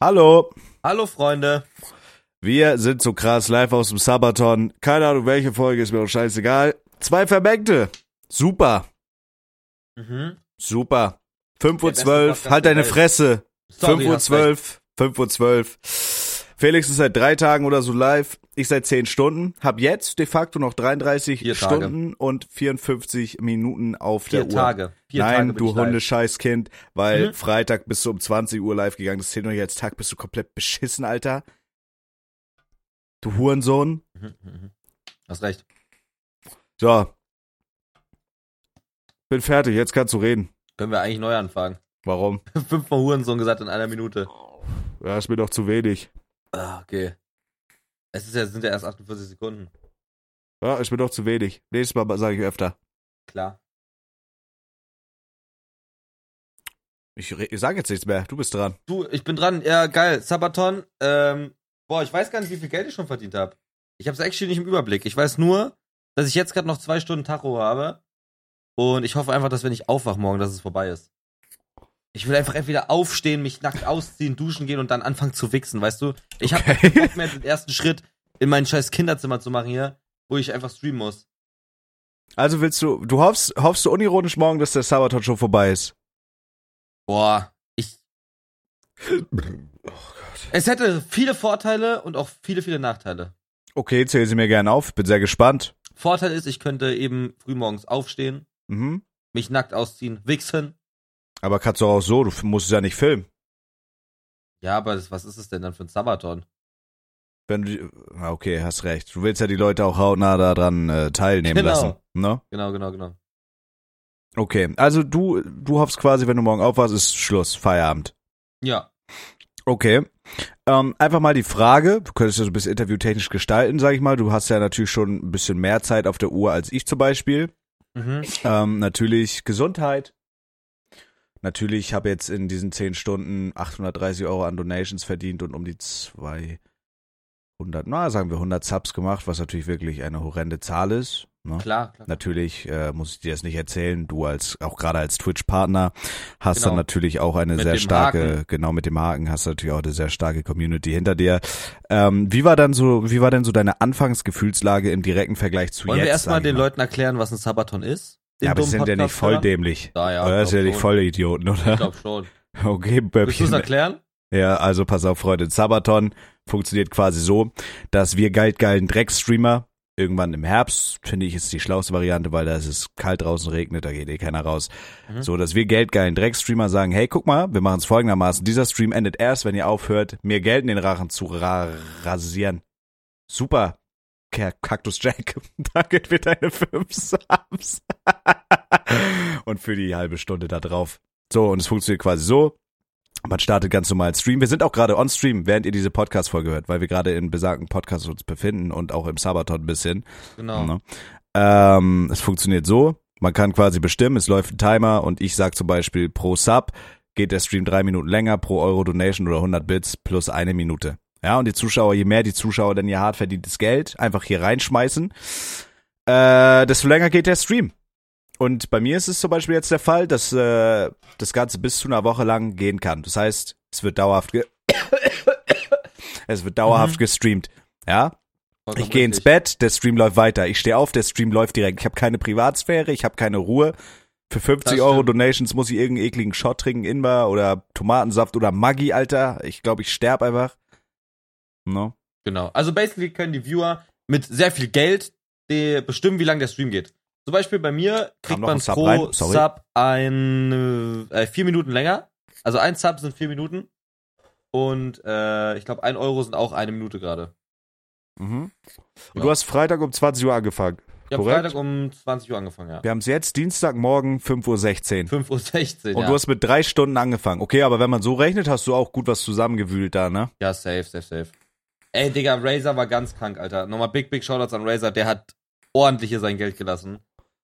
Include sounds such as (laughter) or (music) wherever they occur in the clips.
Hallo, Hallo Freunde. wir sind so krass live aus dem Sabaton. Keine Ahnung, welche Folge, ist mir auch scheißegal. Zwei Vermengte. Super, Mhm. super. 5 Uhr Der beste 12, Podcast halt deine. Fresse. Sorry, 5 Uhr hast 12, 5 Uhr 12. Felix ist seit drei Tagen oder so live. Ich seit 10 Stunden. Hab jetzt de facto noch 33 Vier Tage. Stunden und 54 Minuten auf Vier der Uhr. Tage. Vier Nein, Tage du. Hundescheißkind, weil Mhm. Freitag bist du um 20 Uhr live gegangen. Das zählt nicht als Tag, bist du komplett beschissen, Alter. Du Hurensohn. Mhm, mhm. Hast recht. So. Bin fertig, jetzt kannst du reden. Können wir eigentlich neu anfangen. (laughs) Warum? Fünfmal Hurensohn gesagt in einer Minute. Ja, ist mir doch zu wenig. Ah, okay. Es ist ja, sind ja erst 48 Sekunden. Ja, ist mir doch zu wenig. Nächstes Mal sage ich öfter. Klar. Ich, ich sage jetzt nichts mehr. Du bist dran. Du, ich bin dran. Ja, geil. Sabaton. Ähm, boah, ich weiß gar nicht, wie viel Geld ich schon verdient habe. Ich habe es actually nicht im Überblick. Ich weiß nur, dass ich jetzt gerade noch zwei Stunden Tacho habe. Und ich hoffe einfach, dass wenn ich aufwach morgen, dass es vorbei ist. Ich will einfach entweder aufstehen, mich nackt ausziehen, duschen gehen und dann anfangen zu wichsen, weißt du? Ich hab Okay. keinen Bock mehr, den ersten Schritt in mein scheiß Kinderzimmer zu machen hier, wo ich einfach streamen muss. Also willst du, du hoffst, hoffst du unironisch morgen, dass der Sabaton schon vorbei ist? Boah, ich. Es hätte viele Vorteile und auch viele, viele Nachteile. Okay, zähl sie mir gerne auf. Bin sehr gespannt. Vorteil ist, ich könnte eben frühmorgens aufstehen, Mhm. mich nackt ausziehen, wichsen. Aber kannst du auch so, du musst es ja nicht filmen. Ja, aber das, was ist es denn dann für ein Sabaton? Wenn du, okay, hast recht. Du willst ja die Leute auch hautnah daran äh, teilnehmen Genau. lassen. Ne? Genau, genau, genau. Okay, also du, du hoffst quasi, wenn du morgen aufwachst, ist Schluss, Feierabend. Ja. Okay. Ähm, einfach mal die Frage, du könntest ja so ein bisschen interviewtechnisch gestalten, sag ich mal. Du hast ja natürlich schon ein bisschen mehr Zeit auf der Uhr als ich zum Beispiel. Mhm. Ähm, natürlich Gesundheit. Natürlich habe jetzt in diesen 10 Stunden 830 Euro an Donations verdient und um die 200, na sagen wir 100 Subs gemacht, was natürlich wirklich eine horrende Zahl ist. Ne? Klar, klar. Natürlich äh, muss ich dir das nicht erzählen. Du als auch gerade als Twitch-Partner hast Genau. dann natürlich auch eine Mit sehr starke, Haken. genau mit dem Haken hast du natürlich auch eine sehr starke Community hinter dir. Ähm, wie war dann so, wie war denn so deine Anfangsgefühlslage im direkten Vergleich zu Wollen jetzt? wir erstmal den mal? Leuten erklären, was ein Sabaton ist? Den Ja, aber sind ja nicht voll dämlich. Ja, ja. Oder das sind ja nicht voll Idioten, Ich oder? glaub schon. (laughs) Okay, Willst du es Böppchen. erklären? Ja, also pass auf, Freunde. Sabaton funktioniert quasi so, dass wir geldgeilen Dreckstreamer irgendwann im Herbst, finde ich, ist die schlauste Variante, weil da ist es kalt draußen regnet, da geht eh keiner raus. Mhm. So, dass wir geldgeilen Dreckstreamer sagen, hey, guck mal, wir machen es folgendermaßen. Dieser Stream endet erst, wenn ihr aufhört, mir Geld in den Rachen zu ra rasieren. Super. Cactus Jack. (laughs) Danke für deine fünf Subs. (laughs) und für die halbe Stunde da drauf. So, und es funktioniert quasi so. Man startet ganz normal Stream. Wir sind auch gerade on Stream, während ihr diese Podcast-Folge hört, weil wir gerade in besagten Podcast uns befinden und auch im Sabaton ein bisschen. Genau. Ne? Ähm, es funktioniert so, man kann quasi bestimmen, es läuft ein Timer und ich sag zum Beispiel pro Sub geht der Stream drei Minuten länger, pro Euro Donation oder 100 Bits plus eine Minute. Ja, und die Zuschauer, je mehr die Zuschauer denn ihr hart verdientes Geld einfach hier reinschmeißen, äh, desto länger geht der Stream. Und bei mir ist es zum Beispiel jetzt der Fall, dass äh, das Ganze bis zu einer Woche lang gehen kann. Das heißt, es wird dauerhaft ge (coughs) es wird dauerhaft Mhm. gestreamt. Ja, ich gehe ins. Bett, der Stream läuft weiter. Ich stehe auf, der Stream läuft direkt. Ich habe keine Privatsphäre, ich habe keine Ruhe. Für 50 Das Euro. Donations muss ich irgendeinen ekligen Shot trinken, Inbar oder Tomatensaft oder Maggi, Alter. Ich glaube, ich sterb einfach. No. Genau. Also basically können die Viewer mit sehr viel Geld bestimmen, wie lange der Stream geht. Zum Beispiel bei mir kriegt man Sub pro. Sub ein äh, vier Minuten länger. Also ein Sub sind vier Minuten. Und äh, ich glaube, ein Euro sind auch eine Minute gerade. Mhm. Und Ja. du hast Freitag um 20 Uhr angefangen. Ich habe. Freitag um 20 Uhr angefangen, ja. Wir haben es jetzt Dienstagmorgen 5.16 Uhr. 5.16 Uhr, Und ja. du hast mit drei Stunden angefangen. Okay, aber wenn man so rechnet, hast du auch gut was zusammengewühlt da, ne? ja, safe, safe, safe. Ey, Digga, Razer war ganz krank, Alter. Nochmal big, big Shoutouts an Razer. Der hat ordentlich hier sein Geld gelassen.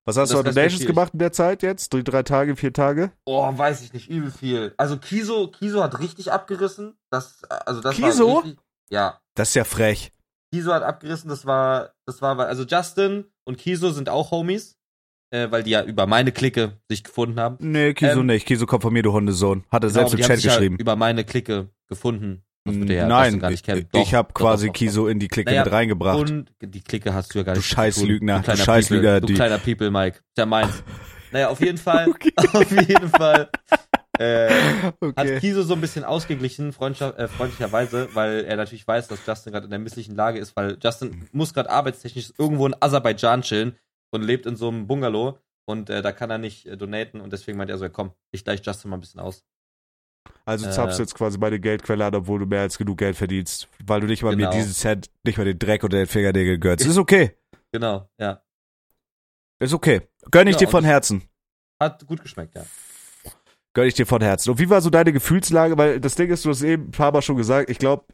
Was hast Das du an Donations ich. gemacht in der Zeit jetzt? Drei, drei Tage, vier Tage? Oh, weiß ich nicht, übel viel. Also Kiso, Kiso hat richtig abgerissen. Das, also das Kiso? war richtig, Ja, Das ist ja frech. Kiso hat abgerissen. Das war, das war, also Justin und Kiso sind auch Homies, äh, weil die ja über meine Clique sich gefunden haben. Nee, Kiso Ähm, nicht. Kiso kommt von mir, du Hundesohn. Hat er Genau, selbst im Chat sich ja geschrieben. über meine Clique gefunden. Das würde ja Nein, gar nicht kennen. ich, Doch, ich habe quasi doch, doch, Kiso in die Clique Naja, mit reingebracht. Und die Clique hast du ja gar Du nicht. Scheißlügner, Du du Scheißlügner, du kleiner People, Mike. Der meins. (laughs) Naja, auf jeden Fall, (laughs) (laughs) auf jeden Fall, äh, hat Kiso so ein bisschen ausgeglichen, äh, freundlicherweise, weil er natürlich weiß, dass Justin gerade in der misslichen Lage ist, weil Justin muss gerade arbeitstechnisch irgendwo in Aserbaidschan chillen und lebt in so einem Bungalow und äh, da kann er nicht äh, donaten und deswegen meint er so, ja, komm, ich gleich Justin mal ein bisschen aus. Also Äh, zapfst jetzt quasi bei der Geldquelle an, obwohl du mehr als genug Geld verdienst, weil du nicht mal mir Genau. diesen Cent, nicht mal den Dreck oder den Fingernägel gönnst. Ist okay. (laughs) Genau, ja. Ist okay. Gönn ich Ja, dir von Herzen. Hat gut geschmeckt, ja. Gönn ich dir von Herzen. Und wie war so deine Gefühlslage? Weil das Ding ist, du hast eben ein paar Mal schon gesagt, ich glaube,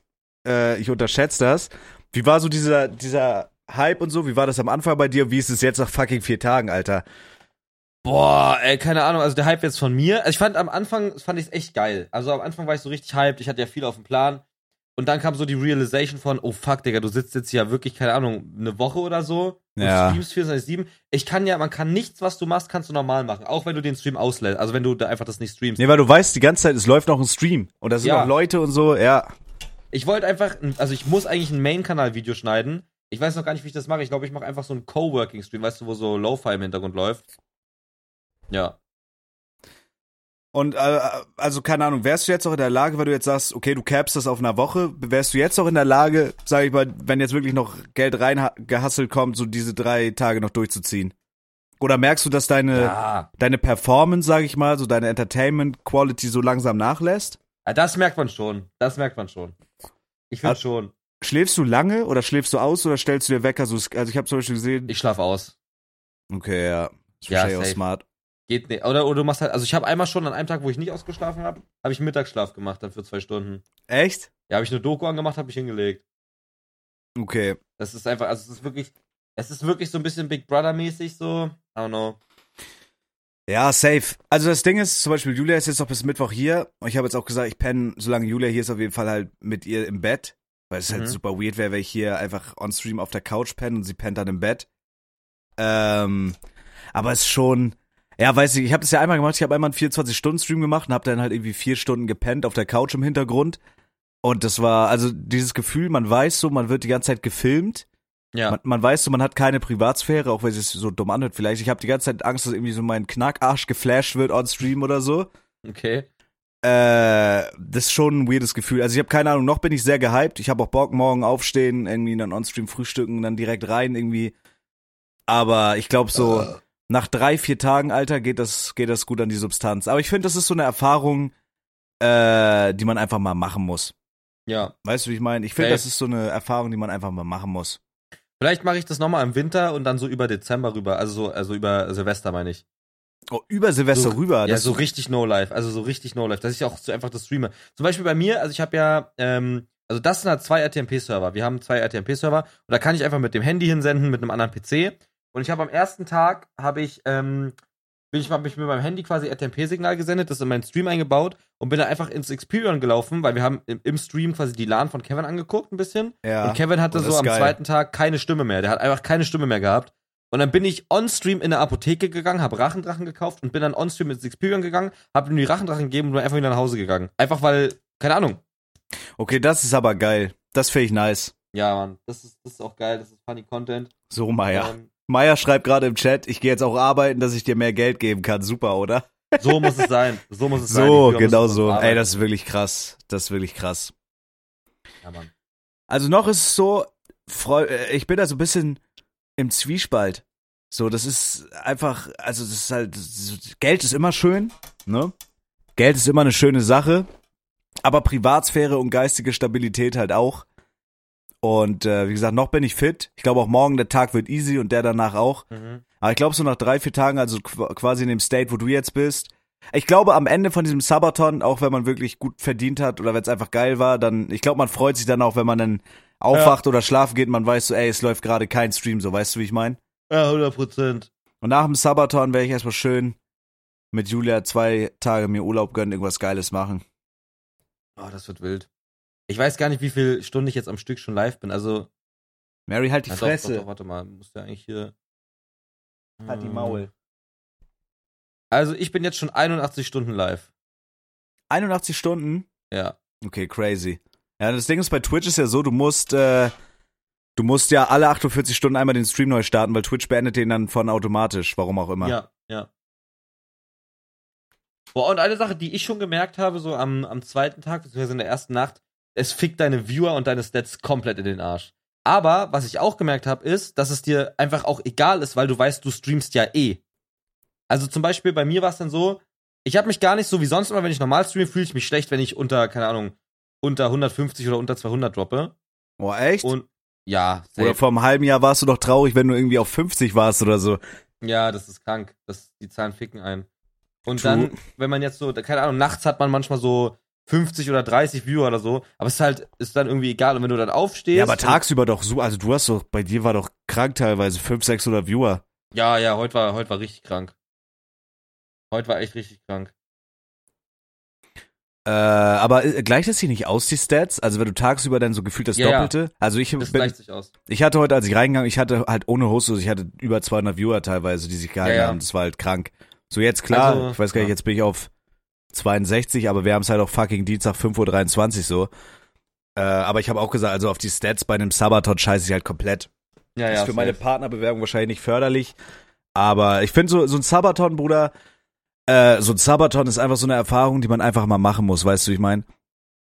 äh, ich unterschätze das. Wie war so dieser, dieser Hype und so? Wie war das am Anfang bei dir? Wie ist es jetzt nach fucking vier Tagen, Alter? Boah, ey, keine Ahnung, also der Hype jetzt von mir. Also ich fand am Anfang, fand ich es echt geil. Also am Anfang war ich so richtig hyped, ich hatte ja viel auf dem Plan. Und dann kam so die Realization von, oh fuck, Digga, du sitzt jetzt hier wirklich, keine Ahnung, eine Woche oder so. und Ja. streamst 24-7. Ich kann ja, man kann nichts, was du machst, kannst du normal machen. Auch wenn du den Stream auslässt. Also wenn du da einfach das nicht streamst. Nee, weil du weißt die ganze Zeit, es läuft noch ein Stream. Und da sind Ja. noch Leute und so, ja. Ich wollte einfach, also ich muss eigentlich ein Main-Kanal-Video schneiden. Ich weiß noch gar nicht, wie ich das mache. Ich glaube, ich mache einfach so einen Coworking-Stream, weißt du, wo so Lo-Fi im Hintergrund läuft. Ja. Und äh, also keine Ahnung, wärst du jetzt auch in der Lage, weil du jetzt sagst, okay, du capst das auf einer Woche, wärst du jetzt auch in der Lage, sag ich mal, wenn jetzt wirklich noch Geld reingehasselt kommt, so diese drei Tage noch durchzuziehen? Oder merkst du, dass deine Ja. deine Performance, sag ich mal, so deine Entertainment Quality so langsam nachlässt? Ja, Das merkt man schon. Das merkt man schon. Ich finde schon. Schläfst du lange oder schläfst du aus oder stellst du dir Wecker? So, also ich habe zum Beispiel gesehen. Ich schlaf aus. okay, ja. Ist Ja, wahrscheinlich auch safe. smart. Geht nicht. Oder, oder du machst halt, also ich habe einmal schon an einem Tag, wo ich nicht ausgeschlafen habe, habe ich Mittagsschlaf gemacht, dann für zwei Stunden. Echt? Ja, habe ich eine Doku angemacht, habe ich hingelegt. Okay. Das ist einfach, also es ist wirklich, es ist wirklich so ein bisschen Big Brother-mäßig so. I don't know. Ja, safe. Also das Ding ist, zum Beispiel Julia ist jetzt noch bis Mittwoch hier. Und ich habe jetzt auch gesagt, ich penne, solange Julia hier ist, auf jeden Fall halt mit ihr im Bett. Weil es Mhm. halt super weird wäre, wenn ich hier einfach on stream auf der Couch penne und sie pennt dann im Bett. Ähm, aber es ist schon, ja, weiß ich, ich habe das ja einmal gemacht, ich habe einmal einen 24-Stunden-Stream gemacht und habe dann halt irgendwie vier Stunden gepennt auf der Couch im Hintergrund. Und das war, also dieses Gefühl, man weiß so, man wird die ganze Zeit gefilmt. Ja. Man, man weiß so, man hat keine Privatsphäre, auch wenn es sich so dumm anhört vielleicht. Ich habe die ganze Zeit Angst, dass irgendwie so mein Knackarsch geflasht wird on Stream oder so. Okay. Äh, das ist schon ein weirdes Gefühl. Also ich habe keine Ahnung, noch bin ich sehr gehypt. Ich habe auch Bock, morgen aufstehen, irgendwie dann on-stream frühstücken, dann direkt rein irgendwie. Aber ich glaube so, nach drei, vier Tagen, Alter, geht das, geht das gut an die Substanz. Aber ich finde, das ist so eine Erfahrung, äh, die man einfach mal machen muss. Ja. Weißt du, wie ich meine? Ich finde, das ist so eine Erfahrung, die man einfach mal machen muss. Vielleicht mache ich das nochmal im Winter und dann so über Dezember rüber. Also so, also über Silvester meine ich. Oh, über Silvester So- rüber. Ja, das- so richtig No-Life. Also so richtig No-Life. Dass ich auch so einfach das streame. Zum Beispiel bei mir, also ich habe ja, ähm, also das sind halt zwei RTMP-Server. Wir haben zwei RTMP-Server und da kann ich einfach mit dem Handy hinsenden, mit einem anderen PC. Und ich habe am ersten Tag, habe ich, ähm, bin ich, hab ich mit meinem Handy quasi RTMP-Signal gesendet, das in meinen Stream eingebaut und bin dann einfach ins Experion gelaufen, weil wir haben im, im Stream quasi die LAN von Kevin angeguckt ein bisschen. ja. Und Kevin hatte das so am geil. zweiten Tag keine Stimme mehr. Der hat einfach keine Stimme mehr gehabt. Und dann bin ich on-stream in eine Apotheke gegangen, habe Rachendrachen gekauft und bin dann on-stream ins Experion gegangen, habe ihm die Rachendrachen gegeben und bin einfach wieder nach Hause gegangen. Einfach weil, keine Ahnung. Okay, das ist aber geil. Das finde ich nice. Ja, Mann, das ist, das ist auch geil, das ist funny Content. So, Meier. Ähm, Meier schreibt gerade im Chat, ich gehe jetzt auch arbeiten, dass ich dir mehr Geld geben kann. Super, oder? so muss es sein. So muss es (laughs) sein. So, Die Firma genau so. arbeiten. Ey, das ist wirklich krass. Das ist wirklich krass. Ja, Mann. Also noch ist es so, äh, ich bin da so ein bisschen im Zwiespalt. So, das ist einfach, also das ist halt, so- Geld ist immer schön, ne? Geld ist immer eine schöne Sache, aber Privatsphäre und geistige Stabilität halt auch. Und äh, wie gesagt, noch bin ich fit. Ich glaube auch morgen der Tag wird easy und der danach auch. Mhm. Aber ich glaube so nach drei, vier Tagen, also qu- quasi in dem State, wo du jetzt bist. Ich glaube am Ende von diesem Sabaton, auch wenn man wirklich gut verdient hat oder wenn es einfach geil war, dann, ich glaube, man freut sich dann auch, wenn man dann aufwacht oder schlafen geht und man weiß so, ey, es läuft gerade kein Stream, so, weißt du, wie ich meine? Ja, 100 Prozent. Und nach dem Sabaton werde ich erstmal schön mit Julia zwei Tage mir Urlaub gönnen, irgendwas Geiles machen. Oh, das wird wild. Ich weiß gar nicht, wie viele Stunden ich jetzt am Stück schon live bin. Also, Mary, halt die doch, Fresse. Doch, doch, warte mal, muss ja eigentlich hier. Halt die. Maul. Also, ich bin jetzt schon 81 Stunden live. 81 Stunden? Ja. Okay, crazy. Ja, das Ding ist, bei Twitch ist ja so, du musst, äh, du musst ja alle 48 Stunden einmal den Stream neu starten, weil Twitch beendet den dann von automatisch, warum auch immer. Ja, ja. Boah, und eine Sache, die ich schon gemerkt habe, so am, am zweiten Tag, beziehungsweise in der ersten Nacht, es fickt deine Viewer und deine Stats komplett in den Arsch. Aber was ich auch gemerkt habe, ist, dass es dir einfach auch egal ist, weil du weißt, du streamst ja eh. Also zum Beispiel bei mir war es dann so, ich habe mich gar nicht so wie sonst immer, wenn ich normal streame, fühle ich mich schlecht, wenn ich unter, keine Ahnung, unter 150 oder unter 200 droppe. Oh, echt? Und ja, oder safe. vor einem halben Jahr warst du doch traurig, wenn du irgendwie auf 50 warst oder so. ja, das ist krank. Das, die Zahlen ficken ein. Und True. dann, wenn man jetzt so, keine Ahnung, nachts hat man manchmal so 50 oder 30 Viewer oder so, aber es ist halt, ist dann irgendwie egal. Und wenn du dann aufstehst. Ja, aber tagsüber doch so, also du hast doch, bei dir war doch krank teilweise 500, 600 Viewer. Ja, ja, heute war, heute war richtig krank. Heute war echt richtig krank. Äh, aber äh, gleicht das hier nicht aus, die Stats? Also wenn du tagsüber dann so gefühlt das Ja. Doppelte? Also ich Das bin, gleicht sich aus. ich hatte heute, als ich reingegangen, ich hatte halt ohne Host, also ich hatte über 200 Viewer teilweise, die sich gehalten Ja, ja. haben. Das war halt krank. So jetzt klar, Also, ich weiß gar nicht, jetzt bin ich auf 62, aber wir haben es halt auch fucking Dienstag 5.23 Uhr so. Äh, aber ich habe auch gesagt, also auf die Stats bei einem Sabaton scheiße ich halt komplett. Ja, ist ja. für meine. Partnerbewerbung wahrscheinlich nicht förderlich. Aber ich finde so, so ein Sabaton, Bruder, äh, so ein Sabaton ist einfach so eine Erfahrung, die man einfach mal machen muss, weißt du, wie ich meine?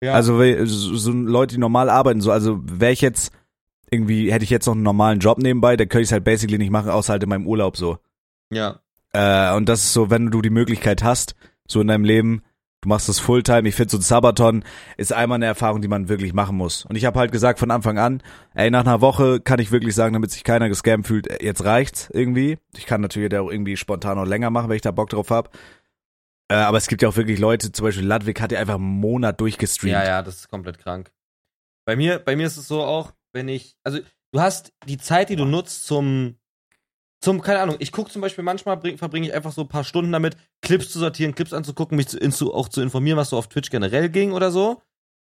ja. Also so, so Leute, die normal arbeiten, so, also wäre ich jetzt irgendwie, hätte ich jetzt noch einen normalen Job nebenbei, dann könnte ich es halt basically nicht machen, außer halt in meinem Urlaub so. ja. Äh, und das ist so, wenn du die Möglichkeit hast, so in deinem Leben, du machst das Fulltime, ich finde so ein Sabaton ist einmal eine Erfahrung, die man wirklich machen muss. Und ich habe halt gesagt von Anfang an, ey, nach einer Woche kann ich wirklich sagen, damit sich keiner gescammt fühlt, äh, jetzt reicht's irgendwie. Ich kann natürlich auch irgendwie spontan noch länger machen, wenn ich da Bock drauf hab. Äh, aber es gibt ja auch wirklich Leute, zum Beispiel Ludwig hat ja einfach einen Monat durchgestreamt. Ja, ja, das ist komplett krank. Bei mir, bei mir ist es so auch, wenn ich, also du hast die Zeit, die du nutzt zum, zum, keine Ahnung, ich gucke zum Beispiel manchmal, bring, verbringe ich einfach so ein paar Stunden damit, Clips zu sortieren, Clips anzugucken, mich zu, inzu, auch zu informieren, was so auf Twitch generell ging oder so.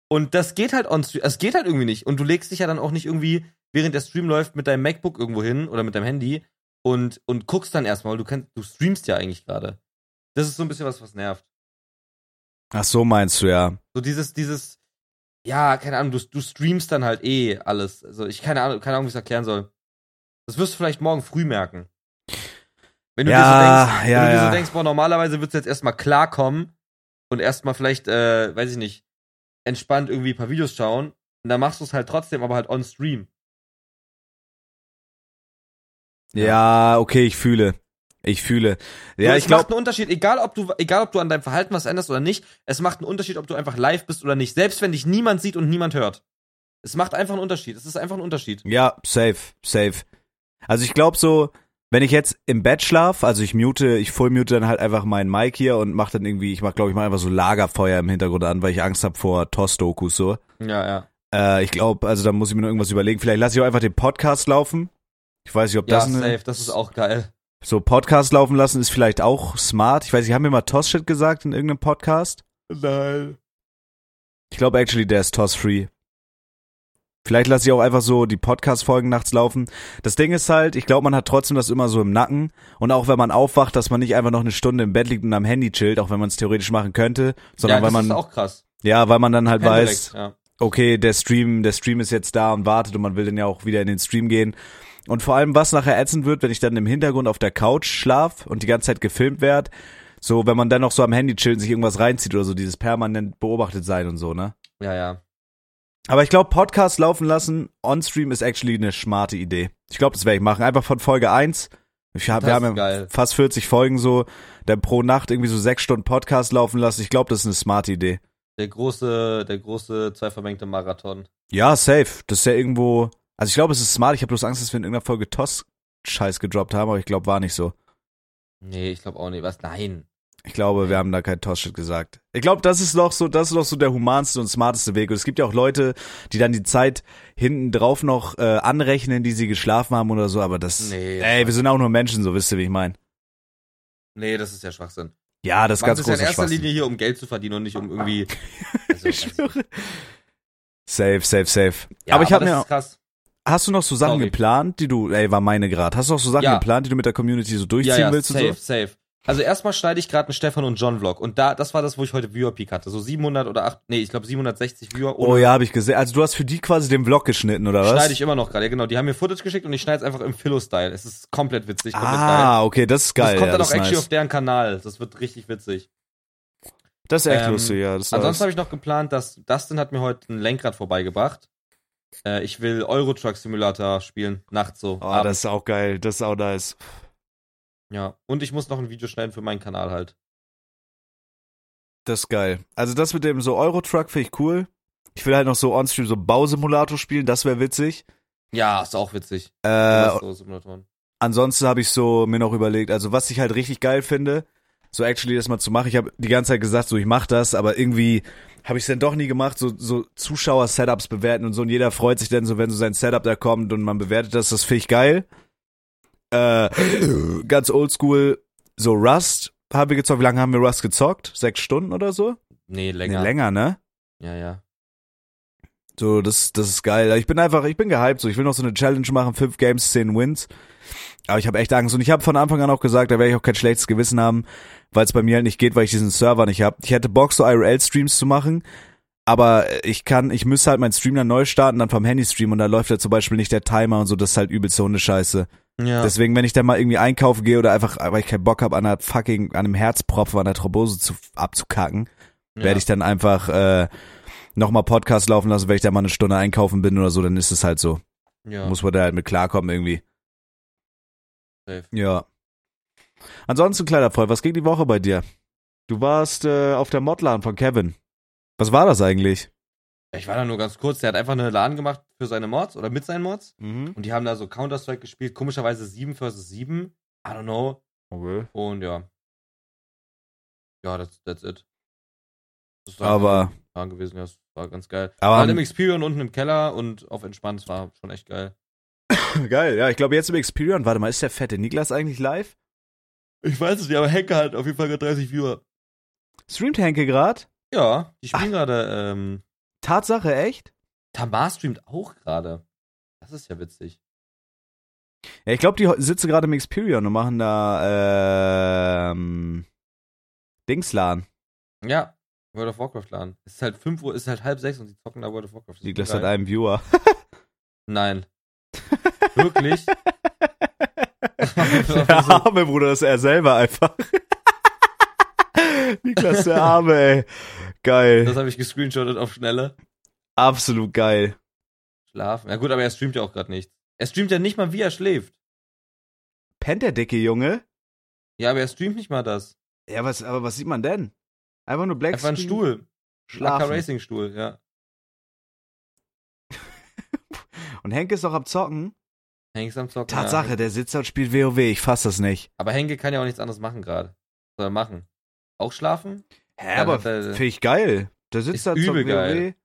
Und das geht halt on stream, es geht halt irgendwie nicht. Und du legst dich ja dann auch nicht irgendwie, während der Stream läuft, mit deinem MacBook irgendwo hin oder mit deinem Handy und, und guckst dann erstmal, weil du kannst, du streamst ja eigentlich gerade. Das ist so ein bisschen was, was nervt. Ach so meinst du, ja. So dieses, dieses, ja, keine Ahnung, du, du streamst dann halt eh alles. Also ich keine Ahnung, keine Ahnung, wie ich es erklären soll. Das wirst du vielleicht morgen früh merken. Wenn du Ja, dir so denkst, ja, wenn du dir so denkst, boah, normalerweise würdest du jetzt erstmal klarkommen und erstmal vielleicht, äh, weiß ich nicht, entspannt irgendwie ein paar Videos schauen. Und dann machst du es halt trotzdem, aber halt on stream. Ja, okay, ich fühle. Ich fühle. Ja, So, ich es macht glaube, einen Unterschied, egal ob du, egal ob du an deinem Verhalten was änderst oder nicht, es macht einen Unterschied, ob du einfach live bist oder nicht. Selbst wenn dich niemand sieht und niemand hört. Es macht einfach einen Unterschied. Es ist einfach ein Unterschied. ja, safe, safe. Also ich glaube so, wenn ich jetzt im Bett schlaf, also ich mute, ich full mute dann halt einfach meinen Mic hier und mach dann irgendwie, ich mach glaube ich mal einfach so Lagerfeuer im Hintergrund an, weil ich Angst habe vor Tostokus so. Ja, ja. Äh, ich glaube, also da muss ich mir noch irgendwas überlegen. Vielleicht lasse ich auch einfach den Podcast laufen. Ich weiß nicht, ob Ja, das eine, safe, das ist auch geil. so Podcast laufen lassen ist vielleicht auch smart. Ich weiß, nicht, haben wir mal Toss-Shit gesagt in irgendeinem Podcast? Nein. Ich glaube actually, der ist toss-free. Vielleicht lasse ich auch einfach so die Podcast-Folgen nachts laufen. Das Ding ist halt, ich glaube, man hat trotzdem das immer so im Nacken. Und auch wenn man aufwacht, dass man nicht einfach noch eine Stunde im Bett liegt und am Handy chillt, auch wenn man es theoretisch machen könnte, sondern ja, weil das man, ist auch krass. ja, weil man dann halt Penn weiß, ja. okay, der Stream, der Stream ist jetzt da und wartet und man will dann ja auch wieder in den Stream gehen. Und vor allem, was nachher ätzend wird, wenn ich dann im Hintergrund auf der Couch schlaf und die ganze Zeit gefilmt werd, so, wenn man dann noch so am Handy chillt und sich irgendwas reinzieht oder so, dieses permanent beobachtet sein und so, ne? ja, ja. Aber ich glaube, Podcast laufen lassen on-stream ist actually eine smarte Idee. Ich glaube, das werde ich machen. Einfach von Folge 1. Ich hab, wir haben ja fast 40 Folgen so, dann pro Nacht irgendwie so sechs Stunden Podcast laufen lassen. Ich glaube, das ist eine smarte Idee. Der große, der große zwei vermengte Marathon. Ja, safe. Das ist ja irgendwo. Also ich glaube, es ist smart. Ich habe bloß Angst, dass wir in irgendeiner Folge Toss-Scheiß gedroppt haben, aber ich glaube, war nicht so. Nee, ich glaube auch nicht. Was? Nein. Ich glaube, wir haben da kein Toss-Shit gesagt. Ich glaube, das ist noch so, das ist noch so der humanste und smarteste Weg. Und es gibt ja auch Leute, die dann die Zeit hinten drauf noch äh, anrechnen, die sie geschlafen haben oder so, aber das. Nee. ey, wir sind auch nur Menschen, so wisst ihr, wie ich meine. Nee, das ist ja Schwachsinn. Ja, das ist ganz ist ja in großer erster Schwachsinn. Linie hier, um Geld zu verdienen und nicht um irgendwie. (laughs) Also, Ich schwöre. Safe, safe, safe. Ja, aber ich habe mir, krass. hast du noch so Sachen Sorry. geplant, die du, ey, war meine grad. Hast du noch so Sachen Ja. geplant, die du mit der Community so durchziehen Ja, ja, willst safe, und so? safe. Also erstmal schneide ich gerade einen Stefan und John Vlog und da, das war das, wo ich heute Viewer Peak hatte. So 700 oder 8, nee, ich glaube 760 Viewer. Oh ja, habe ich gesehen. Also du hast für die quasi den Vlog geschnitten, oder was? Schneide ich immer noch gerade, ja genau. Die haben mir Footage geschickt und ich schneide es einfach im Philo-Style. Es ist komplett witzig, komplett ah, geil. okay, das ist geil. Das kommt ja, dann das auch actually nice. auf deren Kanal. Das wird richtig witzig. Das ist echt Ähm, lustig, ja. Das Ansonsten nice. habe ich noch geplant, dass Dustin hat mir heute ein Lenkrad vorbeigebracht. Äh, ich will Euro Truck Simulator spielen, nachts so. Oh, abends. das ist auch geil. Das ist auch nice. Ja. Und ich muss noch ein Video schneiden für meinen Kanal halt. Das ist geil. Also das mit dem so Euro-Truck finde ich cool. Ich will halt noch so on-stream so Bausimulator spielen, das wäre witzig. Ja, ist auch witzig. Äh, so ansonsten habe ich so mir noch überlegt, also was ich halt richtig geil finde, so actually das mal zu machen. Ich habe die ganze Zeit gesagt, so ich mache das, aber irgendwie habe ich es dann doch nie gemacht, so so Zuschauer-Setups bewerten und so und jeder freut sich dann so, wenn so sein Setup da kommt und man bewertet das, das finde ich geil. Äh, ganz oldschool, so Rust haben wir gezockt. Wie lange haben wir Rust gezockt? Sechs Stunden oder so? Nee, Nee, länger. länger, ne? Ja, ja. So, das, das ist geil. Ich bin einfach, ich bin gehypt. So, ich will noch so eine Challenge machen, fünf Games, zehn Wins. Aber ich habe echt Angst. Und ich habe von Anfang an auch gesagt, da werde ich auch kein schlechtes Gewissen haben, weil es bei mir halt nicht geht, weil ich diesen Server nicht habe. Ich hätte Bock, so IRL-Streams zu machen. Aber ich kann, ich müsste halt meinen Stream dann neu starten, dann vom Handy streamen und da läuft ja zum Beispiel nicht der Timer und so, das ist halt übelste Hundescheiße. Ja. Deswegen, wenn ich dann mal irgendwie einkaufen gehe oder einfach, weil ich keinen Bock habe, an einer fucking, an einem Herzpropfen, an der Thrombose zu, abzukacken, ja. werde ich dann einfach äh, nochmal Podcast laufen lassen, wenn ich da mal eine Stunde einkaufen bin oder so, dann ist es halt so. ja. Muss man da halt mit klarkommen irgendwie. safe. Ja. Ansonsten, kleiner Freund, was ging die Woche bei dir? Du warst äh, auf der Modlan von Kevin. Was war das eigentlich? Ich war da nur ganz kurz. Der hat einfach eine LAN gemacht für seine Mods oder mit seinen Mods. Mhm. Und die haben da so Counter-Strike gespielt. Komischerweise 7 versus 7. I don't know. Okay. Und ja. Ja, that's, that's it. Das war Aber, LAN gewesen. Ja, das war ganz geil. aber war im Experion unten im Keller und auf entspannt. Das war schon echt geil. (coughs) geil, ja, ich glaube jetzt im Experion, warte mal, ist der fette Niklas eigentlich live? Ich weiß es nicht, aber Henke hat auf jeden Fall gerade 30 Viewer. Streamt Henke grad? Ja, die spielen gerade. Ähm, Tatsache, echt? Tamar streamt auch gerade. Das ist ja witzig. Ja, ich glaube, die sitzen gerade im Experion und machen da ähm, Dingslan. Ja, World of Warcraft LAN. Es ist halt 5 Uhr, es ist halt halb sechs und die zocken da World of Warcraft. Das Niklas geil. hat einen Viewer. (laughs) Nein. Wirklich? (laughs) Der (laughs) arme Bruder, das ist er selber einfach. Niklas, der arme, ey. Geil. Das habe ich gescreenshottet auf Schnelle. Absolut geil. Schlafen. Ja gut, aber er streamt ja auch gerade nicht. Er streamt ja nicht mal, wie er schläft. Pennt der dicke Junge? Ja, aber er streamt nicht mal das. Ja, was, aber was sieht man denn? Einfach nur Black Einfach ein Stuhl. Schlafen. Racing Stuhl, ja. (laughs) Und Henke ist auch am Zocken. Hängst am Zocken. Tatsache, Ja. der sitzt und spielt WoW. Ich fass das nicht. Aber Henke kann ja auch nichts anderes machen gerade. Soll er machen? Auch schlafen? Hä, aber das, äh, finde ich geil. Der sitzt da übel WoW. geil.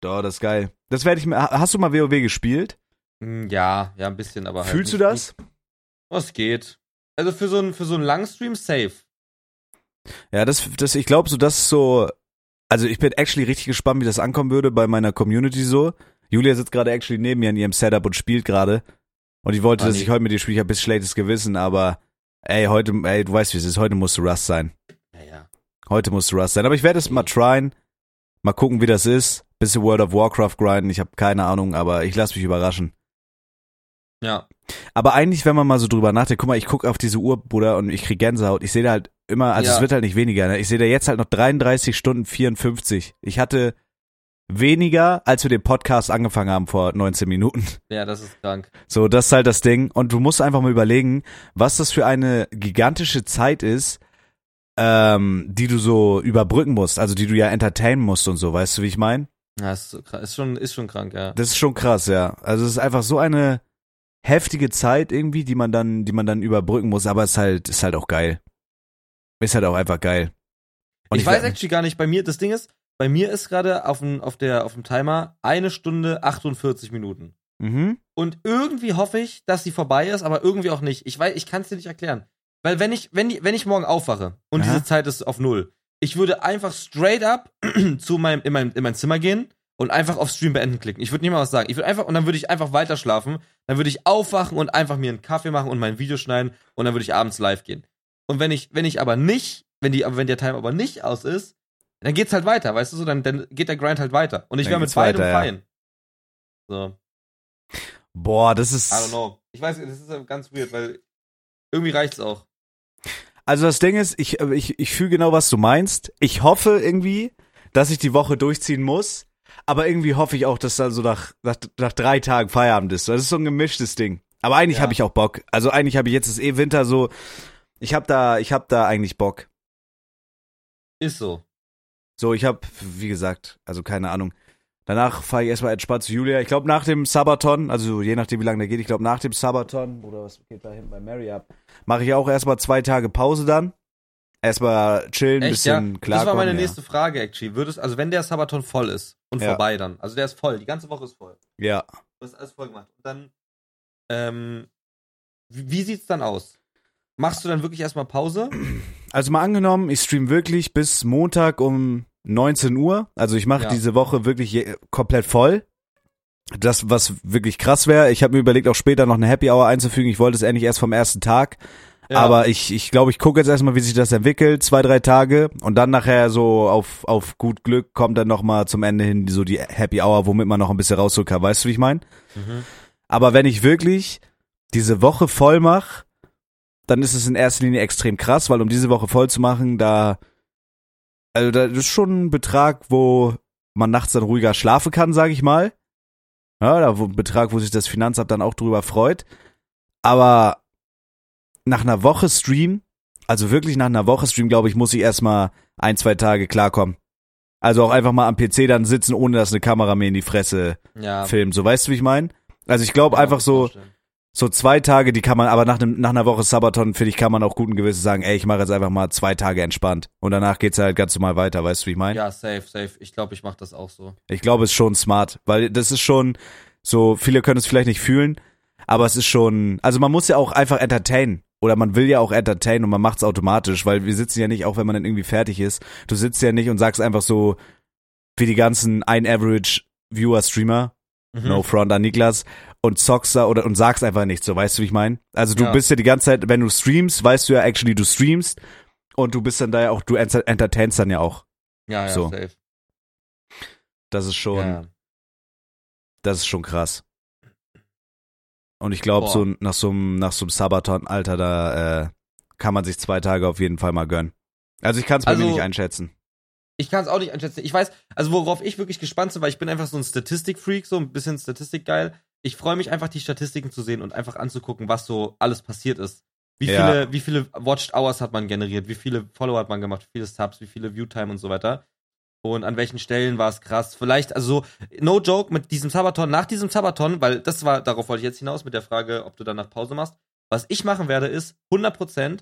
Doch, das ist geil. Das werde ich mir. Hast du mal WoW gespielt? Hm, Ja, ja, ein bisschen, aber halt Fühlst du nicht- das? Nicht, was geht? Also für so einen für so einen Langstream safe. Ja, das, das, ich glaube so, das ist so. Also ich bin actually richtig gespannt, wie das ankommen würde bei meiner Community so. Julia sitzt gerade actually neben mir in ihrem Setup und spielt gerade. Und ich wollte, Ah, dass nee. ich heute mit dir spiele. Ich habe ein bisschen schlechtes Gewissen, aber ey, heute, ey, du weißt, wie es ist. Heute musst du Rust sein. Ja, ja. Heute musst du Rust sein. Aber ich werde es mal tryen. Mal gucken, wie das ist. Bisschen World of Warcraft grinden. Ich habe keine Ahnung, aber ich lasse mich überraschen. Ja. Aber eigentlich, wenn man mal so drüber nachdenkt, guck mal, ich gucke auf diese Uhr, Bruder, und ich krieg Gänsehaut. Ich sehe da halt immer, also Ja. es wird halt nicht weniger, ne? Ich sehe da jetzt halt noch 33 Stunden 54. Ich hatte weniger, als wir den Podcast angefangen haben vor 19 Minuten. Ja, das ist krank. So, das ist halt das Ding. Und du musst einfach mal überlegen, was das für eine gigantische Zeit ist, ähm, die du so überbrücken musst, also die du ja entertainen musst und so, weißt du, wie ich meine? Ja, ist, so ist schon ist schon krank, ja. Das ist schon krass, ja. Also es ist einfach so eine heftige Zeit irgendwie, die man dann, die man dann überbrücken muss, aber es ist halt, ist halt auch geil. Ist halt auch einfach geil. Und ich, weiß werd- actually gar nicht, bei mir, das Ding ist, bei mir ist gerade auf dem, auf, der, auf dem Timer eine Stunde 48 Minuten. Mhm. Und irgendwie hoffe ich, dass sie vorbei ist, aber irgendwie auch nicht. Ich weiß, ich kann es dir nicht erklären. Weil wenn ich, wenn, die, wenn ich morgen aufwache und Aha. diese Zeit ist auf null, ich würde einfach straight up (clears throat) zu meinem, in mein, in mein Zimmer gehen, und einfach auf Stream beenden klicken. Ich würde nicht mal was sagen. Ich würde einfach, und dann würde ich einfach weiter schlafen. Dann würde ich aufwachen und einfach mir einen Kaffee machen und mein Video schneiden und dann würde ich abends live gehen. Und wenn ich, wenn ich aber nicht, wenn die, wenn der Time aber nicht aus ist, dann geht's halt weiter, weißt du so, dann, dann geht der Grind halt weiter. Und ich wäre mit beidem weiter, ja. fein. So, Boah, das ist. I don't know. Ich weiß, das ist ganz weird, weil irgendwie reicht's auch. Also das Ding ist, ich, ich, ich fühle genau, was du meinst. Ich hoffe irgendwie, dass ich die Woche durchziehen muss. Aber irgendwie hoffe ich auch, dass dann so nach, nach, nach drei Tagen Feierabend ist. Das ist so ein gemischtes Ding. Aber eigentlich Ja. habe ich auch Bock. Also eigentlich habe ich jetzt ist eh Winter so. Ich habe da, ich habe da eigentlich Bock. Ist so. So, ich habe, wie gesagt, also keine Ahnung. Danach fahre ich erstmal entspannt zu Julia. Ich glaube nach dem Sabaton, also je nachdem wie lange der geht, ich glaube nach dem Sabaton oder was geht da hinten bei Mary ab, mache ich auch erstmal zwei Tage Pause dann. Erstmal chillen, ein Echt, ja? bisschen klar. Das war meine nächste Frage, actually. Würdest, also wenn der Sabaton voll ist und Ja. vorbei dann, also der ist voll, die ganze Woche ist voll. Ja. Du hast alles voll gemacht. Und dann, ähm, wie, wie sieht's dann aus? Machst du dann wirklich erstmal Pause? Also mal angenommen, ich stream wirklich bis Montag um 19 Uhr. Also ich mache Ja. diese Woche wirklich komplett voll. Das, was wirklich krass wäre, ich habe mir überlegt, auch später noch eine Happy Hour einzufügen. Ich wollte es eigentlich erst vom ersten Tag. Ja. Aber ich ich, glaube, ich gucke jetzt erstmal, wie sich das entwickelt, zwei, drei Tage. Und dann nachher so auf, auf gut Glück kommt dann nochmal zum Ende hin so die Happy Hour, womit man noch ein bisschen rausholen kann. Weißt du, wie ich meine? Mhm. Aber wenn ich wirklich diese Woche voll mache, dann ist es in erster Linie extrem krass, weil um diese Woche voll zu machen, da, also da ist schon ein Betrag, wo man nachts dann ruhiger schlafen kann, sage ich mal. Ja, da wo ein Betrag, wo sich das Finanzamt dann auch drüber freut. Aber nach einer Woche Stream, also wirklich nach einer Woche Stream, glaube ich, muss ich erstmal ein, zwei Tage klarkommen. Also auch einfach mal am PC dann sitzen, ohne dass eine Kamera mir in die Fresse Ja. filmt. So weißt du, wie ich meine? Also ich glaube man einfach so, vorstellen. So zwei Tage, die kann man, aber nach, einem, nach einer Woche Sabaton, finde ich, kann man auch guten Gewissens sagen, ey, ich mache jetzt einfach mal zwei Tage entspannt. Und danach geht's halt ganz normal weiter, weißt du, wie ich meine? Ja, safe, safe. Ich glaube, ich mache das auch so. Ich glaube, es ist schon smart, weil das ist schon so, viele können es vielleicht nicht fühlen, aber es ist schon, also man muss ja auch einfach entertainen. Oder man will ja auch entertainen und man macht's automatisch, weil wir sitzen ja nicht, auch wenn man dann irgendwie fertig ist, du sitzt ja nicht und sagst einfach so, wie die ganzen ein Average Viewer Streamer, Mhm. No front an Niklas und zockst da oder und sagst einfach nichts, so weißt du, wie ich meine? Also du Ja. bist ja die ganze Zeit, wenn du streamst, weißt du ja actually, du streamst und du bist dann da ja auch, du enter- entertainst dann ja auch. Ja, ja, So. safe. Das ist schon, Ja. das ist schon krass. Und ich glaube, so nach so einem nach so einem Sabaton, Alter, da äh, kann man sich zwei Tage auf jeden Fall mal gönnen. Also ich kann es bei mir Also- nicht einschätzen. Ich kann es auch nicht einschätzen. Ich weiß, also worauf ich wirklich gespannt bin, weil ich bin einfach so ein Statistik-Freak, so ein bisschen Statistik-geil. Ich freue mich einfach, die Statistiken zu sehen und einfach anzugucken, was so alles passiert ist. Wie Ja. viele, wie viele Watched Hours hat man generiert, wie viele Follower hat man gemacht, wie viele Subs, wie viele Viewtime und so weiter. Und an welchen Stellen war es krass. Vielleicht, also so, no joke, mit diesem Sabaton, nach diesem Sabaton, weil das war, darauf wollte ich jetzt hinaus mit der Frage, ob du danach Pause machst. Was ich machen werde, ist 100%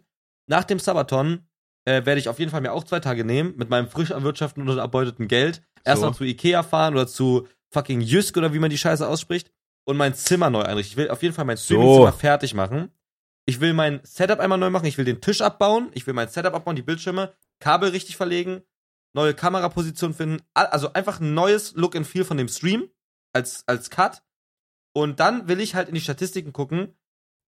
nach dem Sabaton äh, werde ich auf jeden Fall mir auch zwei Tage nehmen, mit meinem frisch erwirtschafteten und erbeuteten Geld. Erstmal So. zu Ikea fahren oder zu fucking Jysk oder wie man die Scheiße ausspricht und mein Zimmer neu einrichten. Ich will auf jeden Fall mein So. Streamingzimmer fertig machen. Ich will mein Setup einmal neu machen. Ich will den Tisch abbauen. Ich will mein Setup abbauen, die Bildschirme, Kabel richtig verlegen, neue Kameraposition finden. Also einfach ein neues Look and Feel von dem Stream als, als Cut. Und dann will ich halt in die Statistiken gucken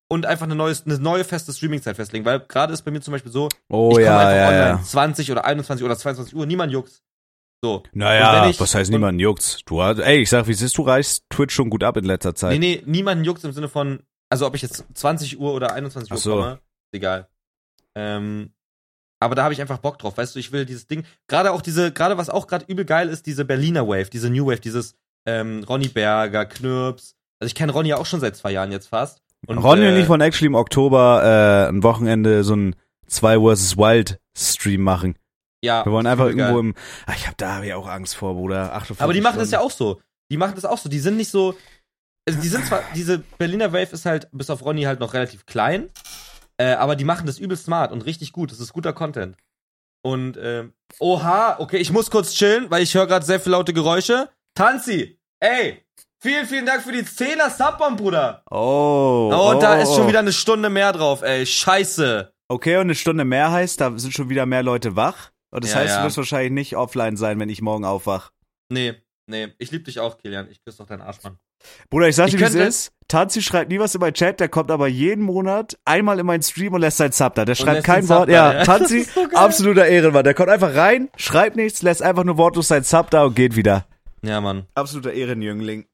und einfach eine, neues, eine neue feste Streamingzeit festlegen. Weil gerade ist bei mir zum Beispiel so, Oh ich komme ja, einfach ja, online ja. 20 oder 21 oder 22 Uhr, niemand juckt's. So. Naja, ich- was heißt niemand juckt's? Du hast, ey, ich sag, wie siehst du, reichst Twitch schon gut ab in letzter Zeit. Nee, nee, niemanden juckt's im Sinne von, also ob ich jetzt 20 Uhr oder 21 Uhr so. komme, ist egal. Ähm, aber da habe ich einfach Bock drauf, weißt du, ich will dieses Ding, gerade auch diese, gerade was auch gerade übel geil ist, diese Berliner Wave, diese New Wave, dieses ähm, Ronny Berger, Knirps. Also ich kenne Ronny ja auch schon seit zwei Jahren jetzt fast. Und, Ronny und äh, ich wollen actually im Oktober äh, ein Wochenende so ein 2 vs. Wild Stream machen. ja, Wir wollen einfach übel geil. irgendwo im. Ach, ich hab da hab ich auch Angst vor, Bruder. 48 Aber die machen das ja auch so. Die machen das auch so. Die sind nicht so. Also die sind zwar, diese Berliner Wave ist halt bis auf Ronny halt noch relativ klein, äh, aber die machen das übel smart und richtig gut. Das ist guter Content. Und, ähm, oha, okay, ich muss kurz chillen, weil ich höre gerade sehr viele laute Geräusche. Tanzi, ey, vielen, vielen Dank für die 10er Subbomb, Bruder. Oh. Oh, und da oh, ist schon oh. wieder eine Stunde mehr drauf, ey. Scheiße. Okay, und eine Stunde mehr heißt, da sind schon wieder mehr Leute wach. Und das Ja, heißt, ja. du wirst wahrscheinlich nicht offline sein, wenn ich morgen aufwach. Nee, Nee, ich lieb dich auch, Kilian. Ich küsse doch deinen Arsch, Mann. Bruder, ich sag dir, wie es ist. Tanzi schreibt nie was in meinen Chat, der kommt aber jeden Monat einmal in meinen Stream und lässt sein Sub da. Der schreibt kein Wort. da, Ja. (laughs) Tanzi, so absoluter Ehrenmann. Der kommt einfach rein, schreibt nichts, lässt einfach nur wortlos sein Sub da und geht wieder. Ja, Mann. Absoluter Ehrenjüngling.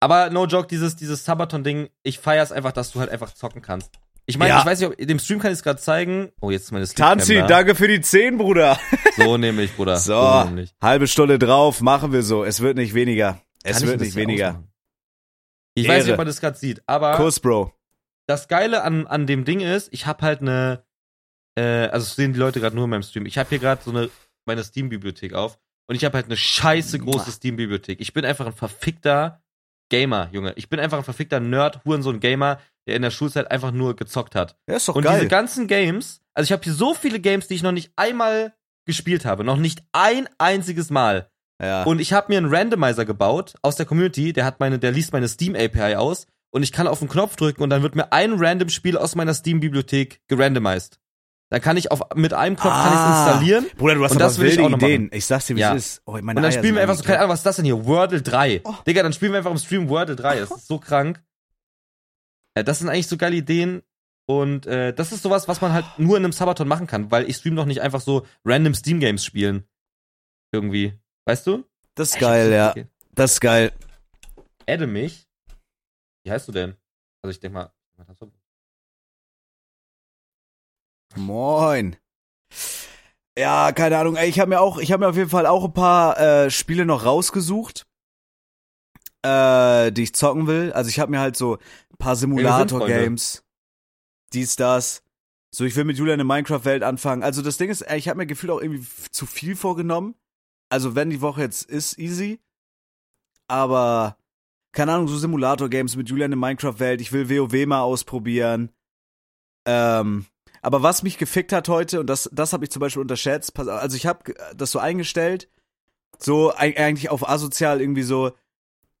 Aber no joke, dieses, dieses Sabaton-Ding, ich feier's einfach, dass du halt einfach zocken kannst. Ich meine, Ja. ich weiß nicht, ob dem Stream kann ich es gerade zeigen. Oh, jetzt ist meine Sleep Tanzi, da. danke für die 10, Bruder. So nämlich, Bruder. So, nämlich. halbe Stunde drauf, machen wir so. Es wird nicht weniger. Es Kann wird nicht weniger. ausmachen. Ich weiß nicht, Ehre. ob man das gerade sieht, aber Kuss, Bro. das Geile an, an dem Ding ist, ich habe halt eine, äh, also das sehen die Leute gerade nur in meinem Stream. Ich habe hier gerade so eine meine Steam-Bibliothek auf und ich habe halt eine scheiße große Steam-Bibliothek. Ich bin einfach ein verfickter Gamer, Junge. Ich bin einfach ein verfickter Nerd, Hurensohn Gamer, der in der Schulzeit einfach nur gezockt hat. Ja, ist doch und diese geil. ganzen Games, also ich habe hier so viele Games, die ich noch nicht einmal gespielt habe, noch nicht ein einziges Mal. Ja. Und ich habe mir einen Randomizer gebaut aus der Community, der hat meine, der liest meine Steam API aus und ich kann auf den Knopf drücken und dann wird mir ein random Spiel aus meiner Steam Bibliothek gerandomized. Dann kann ich auf mit einem Knopf kann ich's Ah. installieren Bruder, du hast Und aber das will ich wilde auch noch Ideen. Ich sag's dir, wie Ja. es ist. Oh, meine und dann Eier spielen wir einfach so keine Ahnung, was ist das denn hier? Wordle 3. Oh. Digga, dann spielen wir einfach im Stream Wordle 3. Das (laughs) ist so krank. Äh, Das sind eigentlich so geile Ideen und äh, das ist sowas, was man halt nur in einem Sabaton machen kann, weil ich stream doch nicht einfach so random Steam Games spielen. Irgendwie. Weißt du? Das ist geil, ja. Das ist geil. adde mich. Wie heißt du denn? Also ich denke mal. Moin. Ja, keine Ahnung. Ich habe mir auch, ich habe mir auf jeden Fall auch ein paar äh, Spiele noch rausgesucht, äh, die ich zocken will. Also ich habe mir halt so ein paar Simulator-Games, dies, das. So, ich will mit Julian in Minecraft-Welt anfangen. Also das Ding ist, ich habe mir gefühlt auch irgendwie zu viel vorgenommen. Also wenn die Woche jetzt ist, easy. Aber keine Ahnung, so Simulator-Games mit Julian in Minecraft-Welt. Ich will WoW mal ausprobieren. Ähm, aber was mich gefickt hat heute, und das, das habe ich zum Beispiel unterschätzt, also ich habe das so eingestellt, so eig- eigentlich auf asozial irgendwie so,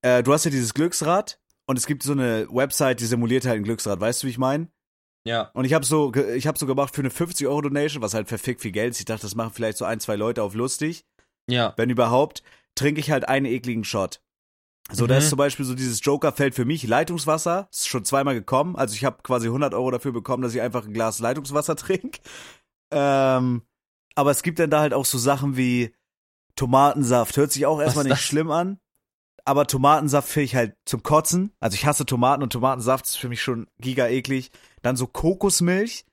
äh, du hast ja dieses Glücksrad und es gibt so eine Website, die simuliert halt ein Glücksrad, weißt du, wie ich meine? Ja. Und ich habe so, ich habe so gemacht für eine 50 Euro Donation, was halt verfickt viel Geld ist. Ich dachte, das machen vielleicht so ein, zwei Leute auf lustig. Ja. Wenn überhaupt, trinke ich halt einen ekligen Shot. So, da Mhm. ist zum Beispiel so dieses Joker-Feld für mich, Leitungswasser, ist schon zweimal gekommen. Also ich habe quasi 100 Euro dafür bekommen, dass ich einfach ein Glas Leitungswasser (laughs) trinke. Ähm, aber es gibt dann da halt auch so Sachen wie Tomatensaft. Hört sich auch erstmal nicht das? schlimm an. Aber Tomatensaft finde ich halt zum Kotzen. Also ich hasse Tomaten und Tomatensaft ist für mich schon giga eklig. Dann so Kokosmilch.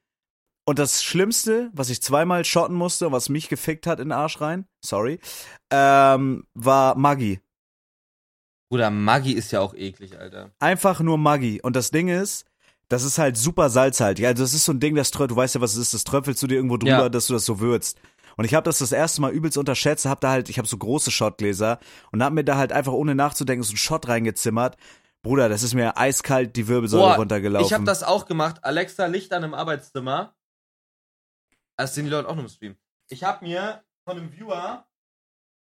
Und das Schlimmste, was ich zweimal schotten musste, was mich gefickt hat in den Arsch rein, sorry, ähm, war Maggi. Bruder, Maggi ist ja auch eklig, Alter. Einfach nur Maggi. Und das Ding ist, das ist halt super salzhaltig. Also das ist so ein Ding, das tröpfelt, du weißt ja, was es ist, das tröpfelst du dir irgendwo drüber, Ja. dass du das so würzt. Und ich habe das das erste Mal übelst unterschätzt, hab da halt, ich habe so große Shotgläser und hab mir da halt einfach ohne nachzudenken so einen Shot reingezimmert. Bruder, das ist mir eiskalt die Wirbelsäule Boah, runtergelaufen. Ich habe das auch gemacht. Alexa, Licht an im Arbeitszimmer. Das sehen die Leute auch noch im Stream. Ich habe mir von einem Viewer,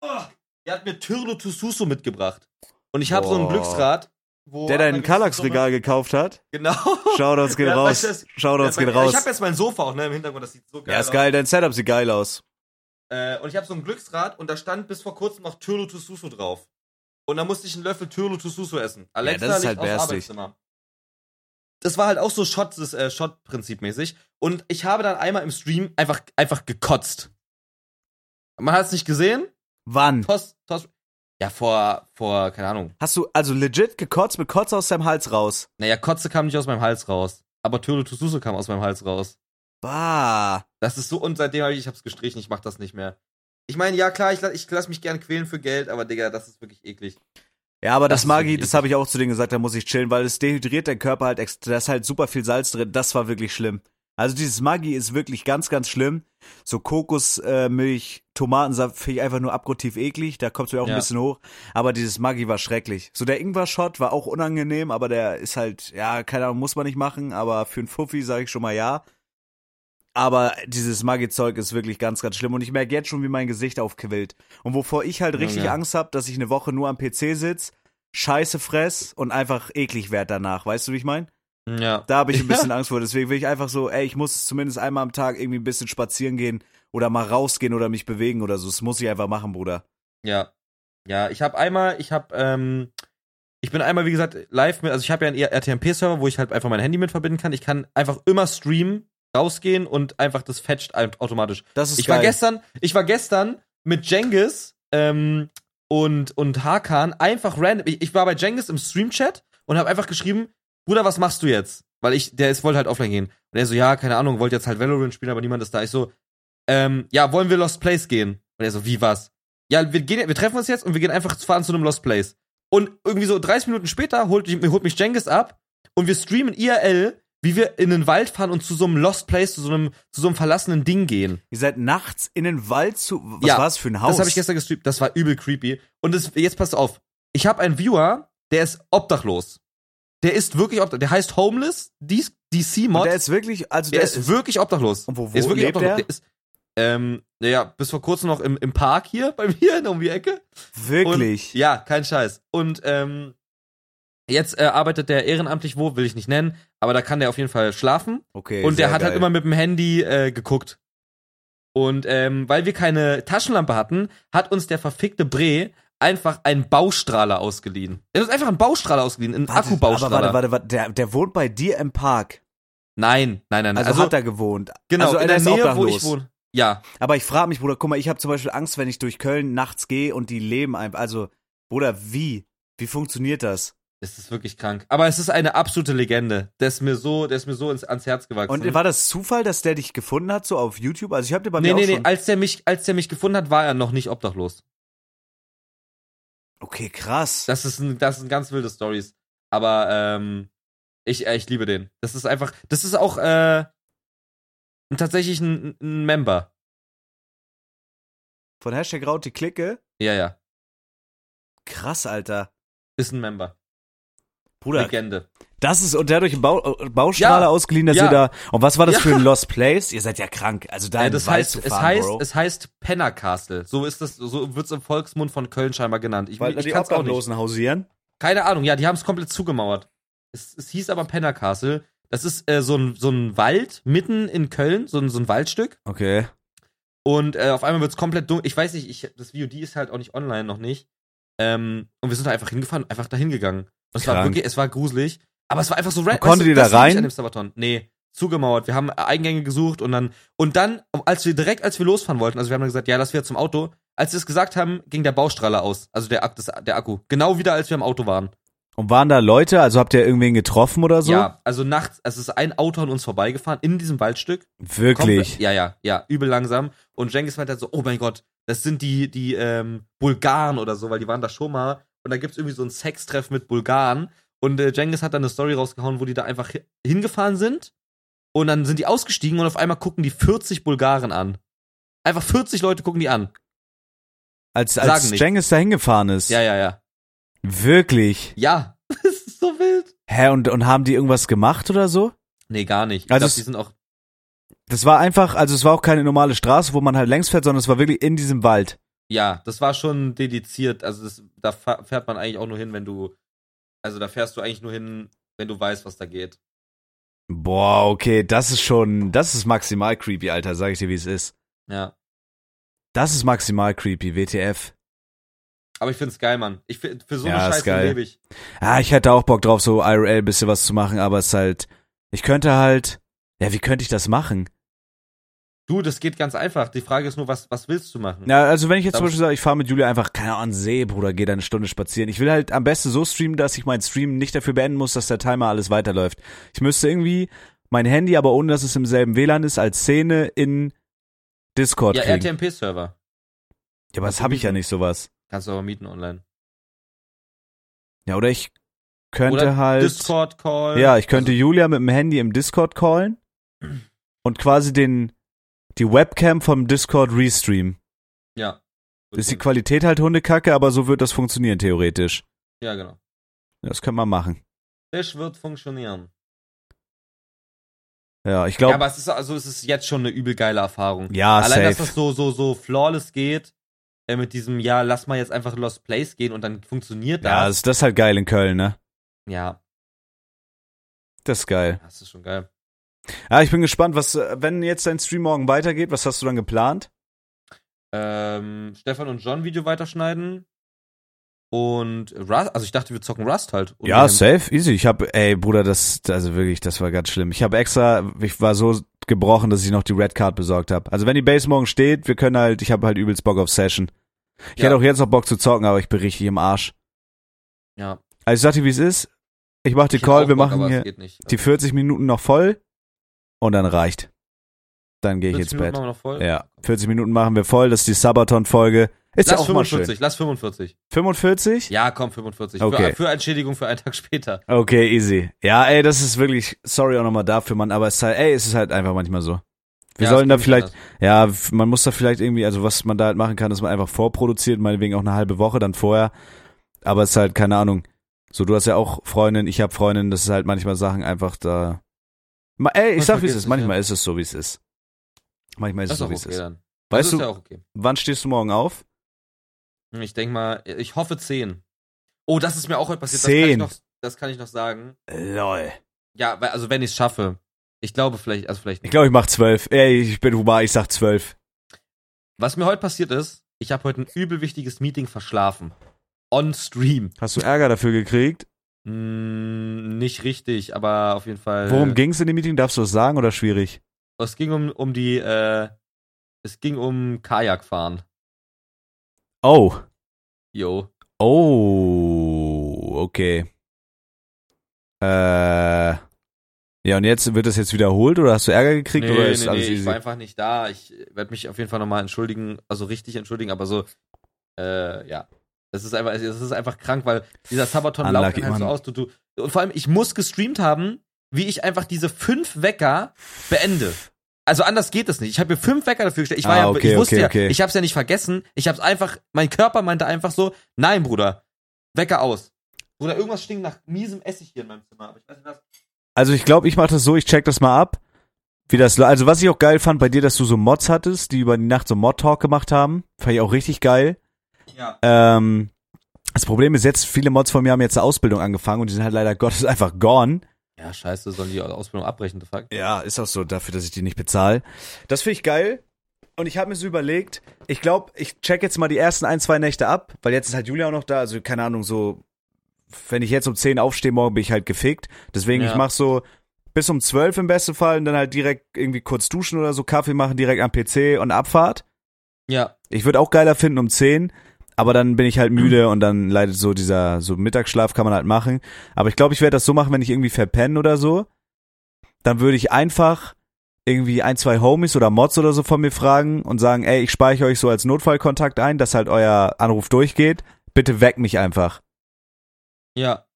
oh, der hat mir Tyrlo Tususo mitgebracht. Und ich habe so ein. Glücksrad, wo der dein Kallax-Regal gekauft hat. Genau. Shoutouts Ja, raus. das- Shoutouts Ja, gehen Ich raus. habe jetzt mein Sofa auch ne, im Hintergrund, das sieht so geil Ja, ist aus. geil, dein Setup sieht geil aus. Äh, und ich habe so ein Glücksrad und da stand bis vor kurzem noch Tyrlo Tususo drauf. Und da musste ich einen Löffel Tyrlo Tususo essen. Alexa das ist halt aus bärstig. Arbeitszimmer. Das war halt auch so Shot, das, äh, Shot-Prinzip mäßig. Und ich habe dann einmal im Stream einfach, einfach gekotzt. Man hat es nicht gesehen. Wann? Toss, Toss. Ja, vor, vor, keine Ahnung. Hast du also legit gekotzt mit Kotze aus deinem Hals raus? Naja, Kotze kam nicht aus meinem Hals raus. Aber Tyrlo Tususo kam aus meinem Hals raus. Bah. Das ist so, und seitdem habe ich, ich hab's gestrichen, ich mach das nicht mehr. Ich meine, ja klar, ich, ich lass mich gern quälen für Geld, aber Digga, das ist wirklich eklig. Ja, aber Das das, Magi, das habe ich auch zu denen gesagt, da muss ich chillen, weil es dehydriert dein Körper halt extra, da ist halt super viel Salz drin, das war wirklich schlimm. Also dieses Maggi ist wirklich ganz, ganz schlimm. So Kokosmilch, äh, Tomatensaft finde ich einfach nur abgrundtief eklig, da kommt's mir auch Ja. ein bisschen hoch. Aber dieses Maggi war schrecklich. So der Ingwer-Shot war auch unangenehm, aber der ist halt, ja, keine Ahnung, muss man nicht machen, aber für einen Fuffi sage ich schon mal ja. Aber dieses Maggi-Zeug ist wirklich ganz, ganz schlimm und ich merke jetzt schon, wie mein Gesicht aufquillt. Und wovor ich halt richtig Junge. Angst habe, dass ich eine Woche nur am PC sitz, Scheiße fress und einfach eklig werd danach. Weißt du, wie ich meine? Ja. Da habe ich ein bisschen (laughs) Angst vor. Deswegen will ich einfach so, ey, ich muss zumindest einmal am Tag irgendwie ein bisschen spazieren gehen oder mal rausgehen oder mich bewegen oder so. Das muss ich einfach machen, Bruder. Ja. Ja, ich habe einmal, ich habe, ähm, ich bin einmal, wie gesagt, live mit, also ich habe ja einen RTMP-Server, wo ich halt einfach mein Handy mit verbinden kann. Ich kann einfach immer streamen, rausgehen und einfach das fetcht automatisch. Das ist Ich geil. war gestern, ich war gestern mit Jengis ähm, und und Hakan einfach random. Ich, ich war bei Jengis im Stream-Chat und habe einfach geschrieben, Bruder, was machst du jetzt? Weil ich, der ist wollte halt offline gehen. Und er so, ja, keine Ahnung, wollte jetzt halt Valorant spielen, aber niemand ist da. Ich so, ähm, ja, wollen wir Lost Place gehen? Und er so, wie was? Ja, wir gehen, wir treffen uns jetzt und wir gehen einfach fahren zu einem Lost Place. Und irgendwie so 30 Minuten später holt, holt mich Jengis ab und wir streamen IRL, wie wir in den Wald fahren und zu so einem Lost Place, zu so einem, zu so einem verlassenen Ding gehen. Ihr seid nachts in den Wald zu. Was Ja, war das für ein Haus? Das habe ich gestern gestreamt. Das war übel creepy. Und das, jetzt passt auf. Ich habe einen Viewer, der ist obdachlos. Der ist wirklich obdachlos. Der heißt Homeless, DC Und Mod. der ist wirklich, also Der der, ist wirklich obdachlos. Und wo- wo der ist wirklich lebt obdachlos. der? Der ist, ähm, naja, bis vor kurzem noch im, im Park hier (laughs) bei mir um die Ecke. wirklich. Und, ja, kein Scheiß. Und ähm, jetzt äh, arbeitet der ehrenamtlich wo, will ich nicht nennen, aber da kann der auf jeden Fall schlafen. okay. Und der hat halt geil. immer mit dem Handy äh, geguckt. Und ähm, weil wir keine Taschenlampe hatten, hat uns der verfickte Bre einfach einen Baustrahler ausgeliehen. Er hat einfach einen Baustrahler ausgeliehen, einen Warte, Akkubausstrahler. Aber warte, warte, warte, der, der wohnt bei dir im Park. Nein, nein, nein. Also, Also, hat er gewohnt. genau, also in er der Nähe, wo ich wohne. Ja, Aber ich frage mich, Bruder, guck mal, ich habe zum Beispiel Angst, wenn ich durch Köln nachts gehe und die leben einfach. Also, Bruder, wie? Wie funktioniert das? es ist wirklich krank. Aber es ist eine absolute Legende. Der ist mir so, der ist mir so ins, ans Herz gewachsen. Und war das Zufall, dass der dich gefunden hat, so auf YouTube? Also ich habe dir bei nee, mir nee, auch nee, schon... als der mich, als der mich gefunden hat, war er noch nicht obdachlos. Okay, krass. Das ist ein, das sind ganz wilde Stories. Aber ähm, ich, äh, ich liebe den. Das ist einfach, das ist auch äh, tatsächlich ein, ein Member. Von Hashtag Raut die Clique? Ja, ja, Krass, Alter. ist ein Member. Bruder, Legende. Das ist... Und der hat euch einen Bau, äh, Baustrahler Ja. ausgeliehen, dass Ja. ihr da... Und was war das Ja. für ein Lost Place? Ihr seid ja krank. Also da den das heißt, zu es fahren, heißt, Bro. es heißt Penner Castle. So ist das, so wird's im Volksmund von Köln scheinbar genannt. Ich, Weil ich die kann's auch nicht. Obdachlosen hausieren. Keine Ahnung, ja, die haben es komplett zugemauert. Es, es hieß aber Penner Castle. Das ist äh, so, ein, so ein Wald mitten in Köln, so ein, so ein Waldstück. Okay. Und äh, auf einmal wird's komplett dunkel. Ich weiß nicht, ich, das VOD ist halt auch nicht online noch nicht. Ähm, und wir sind da einfach hingefahren, einfach dahin gegangen. Und es war wirklich, es war gruselig. Aber es war einfach so random. konntet ihr da rein? An dem Sabaton. Nee, zugemauert. Wir haben Eingänge gesucht und dann, und dann, als wir direkt, als wir losfahren wollten, also wir haben dann gesagt, ja, lass wir zum Auto. Als wir es gesagt haben, ging der Baustrahler aus. Also der, das, der Akku. Genau wieder, als wir im Auto waren. Und waren da Leute? Also habt ihr irgendwen getroffen oder so? Ja, also nachts, also es ist ein Auto an uns vorbeigefahren in diesem Waldstück. Wirklich? Komplett- Ja, ja, ja, übel langsam. Und Jengis meinte halt so, oh mein Gott, das sind die, die ähm, Bulgaren oder so, weil die waren da schon mal. Und da gibt's irgendwie so ein Sextreff mit Bulgaren. Und äh, Jengis hat dann eine Story rausgehauen, wo die da einfach hi- hingefahren sind. Und dann sind die ausgestiegen und auf einmal gucken die 40 Bulgaren an. Einfach 40 Leute gucken die an. Als, als. Cengiz da hingefahren ist? Ja, ja, ja. Wirklich? Ja, (laughs) das ist so wild. Hä, und, und haben die irgendwas gemacht oder so? Nee, gar nicht. Ich Also glaub, die sind auch. Das war einfach, also es war auch keine normale Straße, wo man halt längs fährt, sondern es war wirklich in diesem Wald. Ja, das war schon dediziert. Also das, da fährt man eigentlich auch nur hin, wenn du. Also da fährst du eigentlich nur hin, wenn du weißt, was da geht. Boah, okay, das ist schon, das ist maximal creepy, Alter, sag ich dir, wie es ist. Ja. Das ist maximal creepy, WTF. Aber ich find's geil, Mann. Ich find, für so Ja, eine Scheiße geil. lebe ich. Ah, ich hätte auch Bock drauf, so IRL bisschen was zu machen, aber es ist halt, ich könnte halt, ja, wie könnte ich das machen? Du, das geht ganz einfach. Die Frage ist nur, was, was willst du machen? Ja, also wenn ich jetzt zum Beispiel sage, ich fahre mit Julia einfach, keine Ahnung, an See, Bruder, geh da eine Stunde spazieren. Ich will halt am besten so streamen, dass ich meinen Stream nicht dafür beenden muss, dass der Timer alles weiterläuft. Ich müsste irgendwie mein Handy, aber ohne dass es im selben WLAN ist, als Szene in Discord ja, kriegen. RTMP-Server. ja, aber das habe ich ja nicht sowas. Kannst du aber mieten online. Ja, oder ich könnte Oder halt. Discord-Call. Ja, ich könnte Also, Julia mit dem Handy im Discord callen (clears throat) und quasi den die Webcam vom Discord restreamen. ja. Ist die Qualität halt Hundekacke, aber so wird das funktionieren theoretisch. Ja, genau. Das können wir machen. Das wird funktionieren. Ja, ich Ja, glaube, aber es ist, also, es ist jetzt schon eine übel geile Erfahrung. ja, Allein, dass safe. das so, so, so flawless geht, äh, mit diesem, ja, lass mal jetzt einfach Lost Place gehen und dann funktioniert Ja, das. ist das halt geil in Köln, ne? Ja, Das ist geil. das ist schon geil. Ja, ich bin gespannt, was, äh, wenn jetzt dein Stream morgen weitergeht, was hast du dann geplant? Ähm, Stefan und John Video weiterschneiden. Und Rust, also ich dachte, wir zocken Rust halt. Ja, safe, easy. Ich habe, ey, Bruder, das, also wirklich, das war ganz schlimm. Ich habe extra, ich war so gebrochen, dass ich noch die Red Card besorgt habe. Also wenn die Base morgen steht, wir können halt, ich habe halt übelst Bock auf Session. Ich Ja. hätte auch jetzt noch Bock zu zocken, aber ich bin richtig im Arsch. Ja. Also ich sag dir, wie es ist. Ich mach die Ich Call, wir Bock, machen hier die 40 Minuten noch voll und dann reicht. Dann gehe ich 40 ins Minuten Bett. machen wir noch voll? Ja, 40 Minuten machen wir voll, das ist die Sabaton-Folge. Ist ja Lass auch mal 45, schön. lass 45. 45? Ja, komm, 45. Okay. Für, für Entschädigung für einen Tag später. Okay, easy. Ja, ey, das ist wirklich, sorry auch nochmal dafür, Mann, aber es ist halt, ey, es ist halt einfach manchmal so. Wir Ja, sollen da vielleicht, anders. ja, man muss da vielleicht irgendwie, also was man da halt machen kann, ist man einfach vorproduziert, meinetwegen auch eine halbe Woche dann vorher. Aber es ist halt, keine Ahnung. So, du hast ja auch Freundin, ich habe Freundin, das ist halt manchmal Sachen einfach da. Ey, ich Man sag, wie es ist. Manchmal ja. ist es so, wie es ist. Manchmal ist Das es so, wie es okay ist. dann. Weißt du, ja okay. wann stehst du morgen auf? Ich denke mal, ich hoffe 10. Oh, das ist mir auch heute passiert. Zehn. Das kann, ich noch, das kann ich noch sagen. Lol. Ja, also wenn ich es schaffe. Ich glaube vielleicht, also vielleicht Ich glaube, ich mach zwölf. Ey, ich bin Humar, ich sag zwölf. Was mir heute passiert ist, ich habe heute ein übel wichtiges Meeting verschlafen. On Stream. Hast du Ärger dafür gekriegt? Hm, nicht richtig, aber auf jeden Fall. Worum ging's in dem Meeting? Darfst du es sagen oder schwierig? Es ging um, um die, äh, es ging um Kajakfahren. Oh. Jo. Oh, okay. Äh. Ja, und jetzt wird das jetzt wiederholt oder hast du Ärger gekriegt Nee, oder ist nee, alles nee, ich easy? war einfach nicht da. Ich werde mich auf jeden Fall nochmal entschuldigen, also richtig entschuldigen, aber so, äh, ja. Das ist einfach, es ist einfach krank, weil dieser Sabaton lautet Unlucky, halt so aus. Du, du, und vor allem, ich muss gestreamt haben, wie ich einfach diese fünf Wecker beende. Also anders geht es nicht. Ich habe mir fünf Wecker dafür gestellt. Ich war Ah, ja, okay, ich wusste okay, ja, okay. ich habe es ja nicht vergessen. Ich habe es einfach, mein Körper meinte einfach so, nein, Bruder, Wecker aus. Bruder, irgendwas stinkt nach miesem Essig hier in meinem Zimmer. Aber ich weiß nicht was. Also ich glaube, ich mache das so, ich check das mal ab. Wie das, also was ich auch geil fand bei dir, dass du so Mods hattest, die über die Nacht so Mod-Talk gemacht haben. Fand ich auch richtig geil. Ja. Ähm, das Problem ist jetzt, viele Mods von mir haben jetzt eine Ausbildung angefangen und die sind halt leider (laughs) Gottes einfach gone. Ja, scheiße, sollen die Ausbildung abbrechen, the fuck? Ja, ist auch so dafür, dass ich die nicht bezahle. Das finde ich geil. Und ich habe mir so überlegt, ich glaube, ich check jetzt mal die ersten ein, zwei Nächte ab, weil jetzt ist halt Julia auch noch da, also keine Ahnung, so, wenn ich jetzt um 10 aufstehe, morgen bin ich halt gefickt. Deswegen, Ja. ich mach so bis um 12 im besten Fall und dann halt direkt irgendwie kurz duschen oder so, Kaffee machen, direkt am PC und Abfahrt. Ja. Ich würde auch geiler finden um 10, aber dann bin ich halt müde und dann leidet so dieser, so Mittagsschlaf kann man halt machen. Aber ich glaube, ich werde das so machen, wenn ich irgendwie verpenne oder so. Dann würde ich einfach irgendwie ein, zwei Homies oder Mods oder so von mir fragen und sagen, ey, ich speichere euch so als Notfallkontakt ein, dass halt euer Anruf durchgeht. Bitte weck mich einfach. Ja.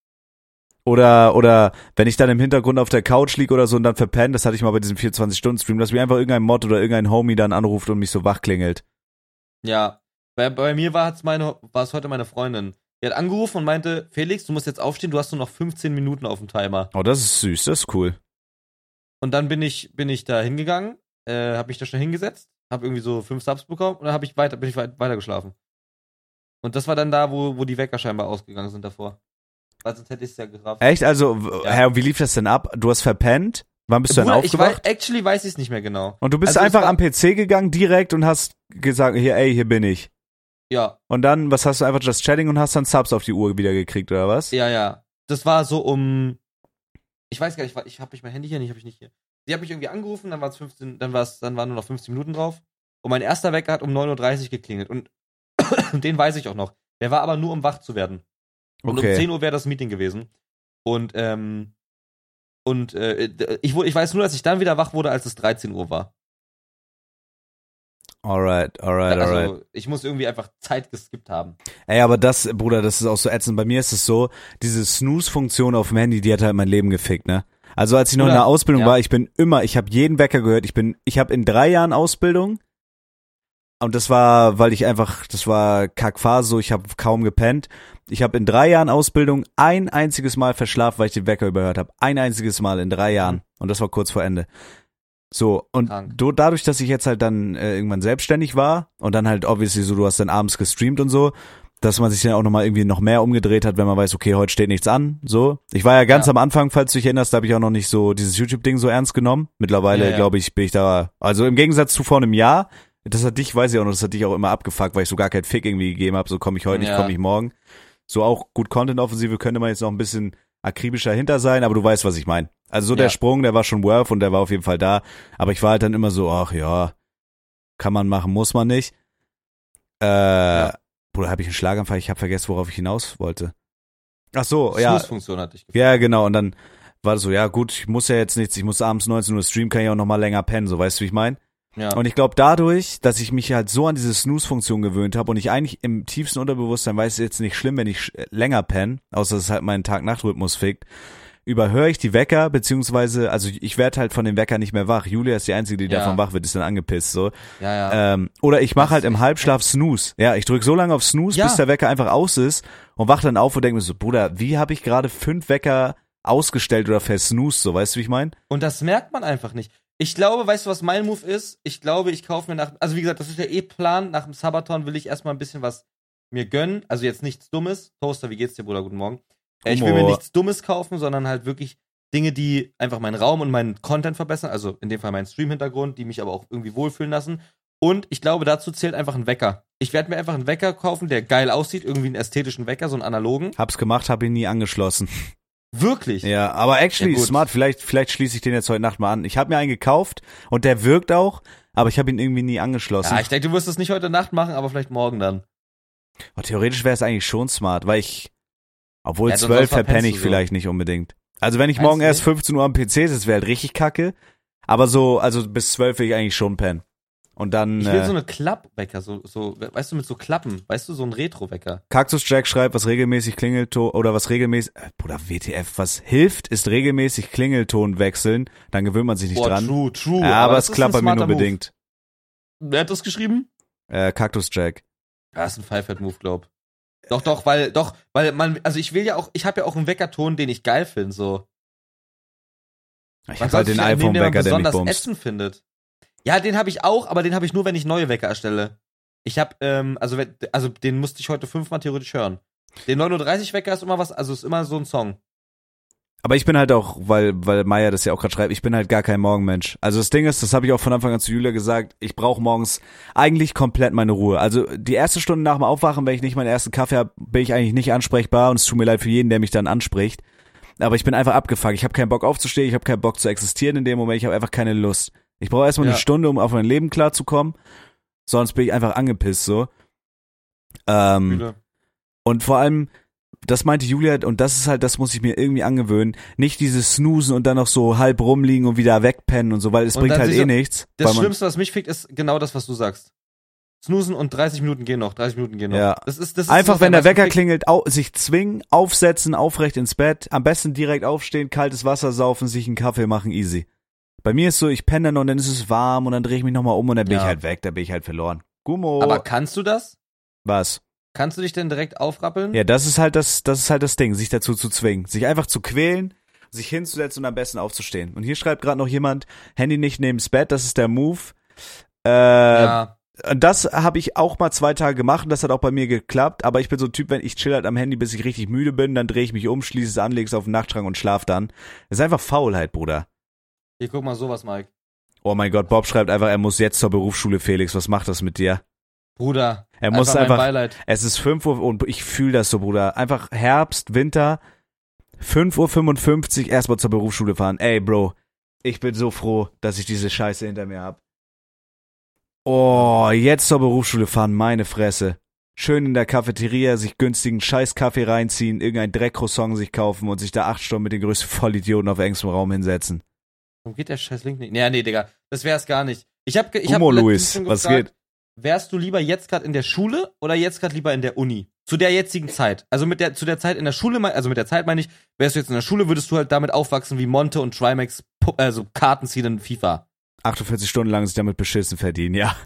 Oder, oder wenn ich dann im Hintergrund auf der Couch liege oder so und dann verpenne, das hatte ich mal bei diesem 24-Stunden-Stream, dass mir einfach irgendein Mod oder irgendein Homie dann anruft und mich so wach klingelt. Ja. Bei, bei mir war es meine, war es heute meine Freundin. Die hat angerufen und meinte, Felix, du musst jetzt aufstehen, du hast nur noch 15 Minuten auf dem Timer. Oh, das ist süß, das ist cool. Und dann bin ich, bin ich da hingegangen, äh, hab mich da schon hingesetzt, hab irgendwie so fünf Subs bekommen und dann hab ich weiter, bin ich weit, weiter geschlafen. Und das war dann da, wo, wo die Wecker scheinbar ausgegangen sind davor. Weil sonst hätte ich es ja gerafft. Echt? Also, Ja. Herr, wie lief das denn ab? Du hast verpennt? Wann bist du Bruder, denn ich weiß, aufgewacht? actually weiß ich es nicht mehr genau. Und du bist Also einfach am PC gegangen direkt und hast gesagt, hier, ey, hier bin ich. Ja, Und dann, was hast du einfach just chatting und hast dann Subs auf die Uhr wieder gekriegt, oder was? ja, ja. Das war so um. Ich weiß gar nicht, ich habe nicht mein Handy hier, nicht habe ich nicht hier. Sie hat mich irgendwie angerufen, dann war es 15, dann war es, dann waren nur noch 15 Minuten drauf. Und mein erster Wecker hat um 9.30 Uhr geklingelt. Und (coughs) den weiß ich auch noch. Der war aber nur, um wach zu werden. Und um 10 Uhr wäre das Meeting gewesen. Und, ähm, und äh, ich, ich weiß nur, dass ich dann wieder wach wurde, als es 13 Uhr war. Alright, alright, also alright. ich muss irgendwie einfach Zeit geskippt haben. Ey, aber das, Bruder, das ist auch so ätzend. Bei mir ist es so, diese Snooze-Funktion auf dem Handy, die hat halt mein Leben gefickt, ne? Also als ich noch in Bruder, der Ausbildung ja. war, ich bin immer, ich habe jeden Wecker gehört. Ich bin, ich habe in drei Jahren Ausbildung und das war, weil ich einfach, das war Kackphase, so ich habe kaum gepennt. Ich habe in drei Jahren Ausbildung ein einziges Mal verschlafen, weil ich den Wecker überhört habe. Ein einziges Mal in drei Jahren und das war kurz vor Ende. So, und do, dadurch, dass ich jetzt halt dann äh, irgendwann selbstständig war und dann halt obviously so, du hast dann abends gestreamt und so, dass man sich dann auch nochmal irgendwie noch mehr umgedreht hat, wenn man weiß, okay, heute steht nichts an, so. Ich war ja ganz Ja. am Anfang, falls du dich erinnerst, da habe ich auch noch nicht so dieses YouTube-Ding so ernst genommen. Mittlerweile, Ja, ja. glaube ich, bin ich da, also im Gegensatz zu vor einem Jahr, das hat dich, weiß ich auch noch, das hat dich auch immer abgefuckt, weil ich so gar keinen Fick irgendwie gegeben habe, so komme ich heute nicht, komme ich morgen. So auch gut Content-Offensive könnte man jetzt noch ein bisschen akribischer hinter sein, aber du weißt, was ich meine. Also so der Ja. Sprung, der war schon worth und der war auf jeden Fall da. Aber ich war halt dann immer so, ach ja, kann man machen, muss man nicht. Äh, Bruder, habe ich einen Schlaganfall? Ich habe vergessen, worauf ich hinaus wollte. Ach so, ja, Snooze-Funktion hatte ich gefragt. ja, genau. Und dann war das so, ja gut, ich muss ja jetzt nichts, ich muss abends 19 Uhr streamen, kann ich auch noch mal länger pennen, so weißt du, wie ich meine? Ja. Und ich glaube dadurch, dass ich mich halt so an diese Snooze-Funktion gewöhnt habe und ich eigentlich im tiefsten Unterbewusstsein weiß, es ist jetzt nicht schlimm, wenn ich länger penne, außer dass es halt meinen Tag-Nacht-Rhythmus fickt, überhöre ich die Wecker, beziehungsweise, also ich werde halt von dem Wecker nicht mehr wach. Julia ist die Einzige, die Ja. davon wach wird, ist dann angepisst so. ja, ja. Ähm, oder ich mache halt im Halbschlaf Snooze. Ja, ich drücke so lange auf Snooze, Ja. bis der Wecker einfach aus ist und wach dann auf und denke mir so, Bruder, wie habe ich gerade fünf Wecker ausgestellt oder versnoost, so, weißt du, wie ich meine? Und das merkt man einfach nicht. Ich glaube, weißt du, was mein Move ist? Ich glaube, ich kaufe mir nach, also wie gesagt, das ist ja eh Plan. Nach dem Sabaton will ich erstmal ein bisschen was mir gönnen. Also jetzt nichts Dummes. Toaster, wie geht's dir, Bruder? Guten Morgen. Äh, ich will mir Humor. nichts Dummes kaufen, sondern halt wirklich Dinge, die einfach meinen Raum und meinen Content verbessern. Also in dem Fall meinen Stream-Hintergrund, die mich aber auch irgendwie wohlfühlen lassen. Und ich glaube, dazu zählt einfach ein Wecker. Ich werde mir einfach einen Wecker kaufen, der geil aussieht, irgendwie einen ästhetischen Wecker, so einen analogen. Hab's gemacht, hab ihn nie angeschlossen. Wirklich. Ja, aber actually Ja, smart. Vielleicht, vielleicht schließe ich den jetzt heute Nacht mal an. Ich habe mir einen gekauft und der wirkt auch, aber ich habe ihn irgendwie nie angeschlossen. Ja, ich denke, du wirst es nicht heute Nacht machen, aber vielleicht morgen dann. Oh, theoretisch wäre es eigentlich schon smart, weil ich, obwohl Ja, zwölf verpenne ich so. vielleicht nicht unbedingt. Also wenn ich Meinst morgen erst nicht? 15 Uhr am PC sitze, wäre halt richtig kacke. Aber so, also bis zwölf will ich eigentlich schon pennen. Und dann Ich will äh, so eine Klappwecker, so, so, weißt du, mit so Klappen, weißt du, so ein Retro-Wecker. Cactus Jack schreibt, was regelmäßig Klingelton oder was regelmäßig, äh, Bruder, WTF, was hilft, ist regelmäßig Klingelton wechseln. Dann gewöhnt man sich nicht dran. true, true. Ja, aber, es das ist klappt bei mir nur smarter bedingt. Move. Wer hat das geschrieben? Äh, Cactus Jack. Ja, ist ein Five-Head-Move, glaub. Doch, doch, weil, doch, weil man, also ich will ja auch, ich habe ja auch einen Weckerton, den ich geil finde, so. Ich Man hab halt den iPhone-Wecker, der mich besonders bumst. ätzend findet. Ja, den habe ich auch, aber den habe ich nur, wenn ich neue Wecker erstelle. Ich habe, ähm, also, also den musste ich heute fünfmal theoretisch hören. Den 9.30 Wecker ist immer was, also ist immer so ein Song. Aber ich bin halt auch, weil, weil Maya das ja auch gerade schreibt, ich bin halt gar kein Morgenmensch. Also das Ding ist, das habe ich auch von Anfang an zu Julia gesagt, ich brauche morgens eigentlich komplett meine Ruhe. Also die erste Stunde nach dem Aufwachen, wenn ich nicht meinen ersten Kaffee habe, bin ich eigentlich nicht ansprechbar und es tut mir leid für jeden, der mich dann anspricht. Aber ich bin einfach abgefuckt. Ich habe keinen Bock aufzustehen, ich habe keinen Bock zu existieren in dem Moment, ich habe einfach keine Lust. Ich brauche erstmal eine Ja. Stunde, um auf mein Leben klarzukommen. Sonst bin ich einfach angepisst so. Ähm, und vor allem, das meinte Julia, und das ist halt, das muss ich mir irgendwie angewöhnen, nicht dieses Snoosen und dann noch so halb rumliegen und wieder wegpennen und so, weil es Und bringt dann halt eh so- nichts. Das Schlimmste, was mich fickt, ist genau das, was du sagst. Snoosen und 30 Minuten gehen noch, 30 Minuten gehen noch. Ja. Das ist, das ist Einfach, wenn der Wecker fickt. klingelt, au sich zwingen, aufsetzen, aufrecht ins Bett, am besten direkt aufstehen, kaltes Wasser saufen, sich einen Kaffee machen, easy. Bei mir ist so, ich penne dann und dann ist es warm und dann drehe ich mich nochmal um und dann bin Ja. ich halt weg, da bin ich halt verloren. Gummo. Aber kannst du das? was? Kannst du dich denn direkt aufrappeln? Ja, das ist halt das, das ist halt das Ding, sich dazu zu zwingen, sich einfach zu quälen, sich hinzusetzen und am besten aufzustehen. Und hier schreibt gerade noch jemand, Handy nicht neben's Bett, das ist der Move. Äh, ja. und das habe ich auch mal zwei Tage gemacht und das hat auch bei mir geklappt, aber ich bin so ein Typ, wenn ich chill halt am Handy, bis ich richtig müde bin, dann drehe ich mich um, schließe es an, lege es auf den Nachtschrank und schlaf dann. Das ist einfach Faulheit, Bruder. Hier, guck mal sowas, Mike. Oh mein Gott, Bob schreibt einfach, er muss jetzt zur Berufsschule, Felix. Was macht das mit dir? Bruder. Er muss mein einfach, Beileid. es ist 5 Uhr und ich fühle das so, Bruder. Einfach Herbst, Winter, 5.55 Uhr erstmal zur Berufsschule fahren. Ey, Bro, ich bin so froh, dass ich diese Scheiße hinter mir hab. Oh, jetzt zur Berufsschule fahren, meine Fresse. Schön in der Cafeteria sich günstigen Scheiß-Kaffee reinziehen, irgendein Dreck-Croissant sich kaufen und sich da acht Stunden mit den größten Vollidioten auf engstem Raum hinsetzen. Warum geht der scheiß Link nicht? Nee, nee, Digga. Das wär's gar nicht. Ich hab, ich hab Gummo, letztens Luis, was geht? Wärst du lieber jetzt gerade in der Schule oder jetzt gerade lieber in der Uni? Zu der jetzigen Zeit. Also mit der, zu der Zeit in der Schule, also mit der Zeit meine ich, wärst du jetzt in der Schule, würdest du halt damit aufwachsen wie Monte und Trimax, also Karten ziehen in FIFA. 48 Stunden lang sich damit beschissen verdienen, ja.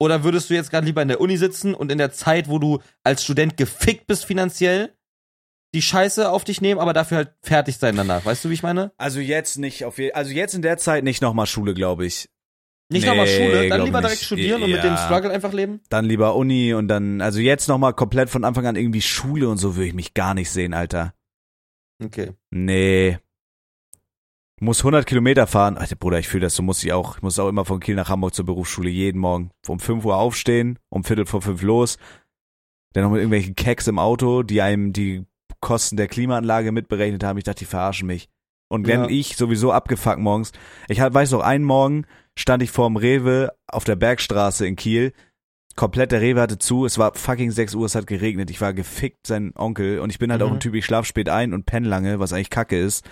Oder würdest du jetzt gerade lieber in der Uni sitzen und in der Zeit, wo du als Student gefickt bist finanziell, die Scheiße auf dich nehmen, aber dafür halt fertig sein danach. Weißt du, wie ich meine? Also jetzt nicht auf je also jetzt in der Zeit nicht nochmal Schule, glaube ich. Nicht Nee, nochmal Schule, dann lieber nicht. direkt studieren und Ja. mit dem Struggle einfach leben? Dann lieber Uni und dann, also jetzt nochmal komplett von Anfang an irgendwie Schule und so würde ich mich gar nicht sehen, Alter. Okay. Nee. Muss 100 Kilometer fahren. Alter, Bruder, ich fühle das, so muss ich auch. Ich muss auch immer von Kiel nach Hamburg zur Berufsschule jeden Morgen. Um 5 Uhr aufstehen, um Viertel vor fünf los. Dann noch mit irgendwelchen Keks im Auto, die einem die Kosten der Klimaanlage mitberechnet haben. Ich dachte, die verarschen mich. Und dann Ja. ich sowieso abgefuckt morgens. Ich halt, weiß noch, einen Morgen stand ich vorm Rewe auf der Bergstraße in Kiel. Komplett der Rewe hatte zu. Es war fucking 6 Uhr, es hat geregnet. Ich war gefickt, sein Onkel. Und ich bin halt auch Mhm. ein Typ, ich schlaf spät ein und penne lange, was eigentlich kacke ist.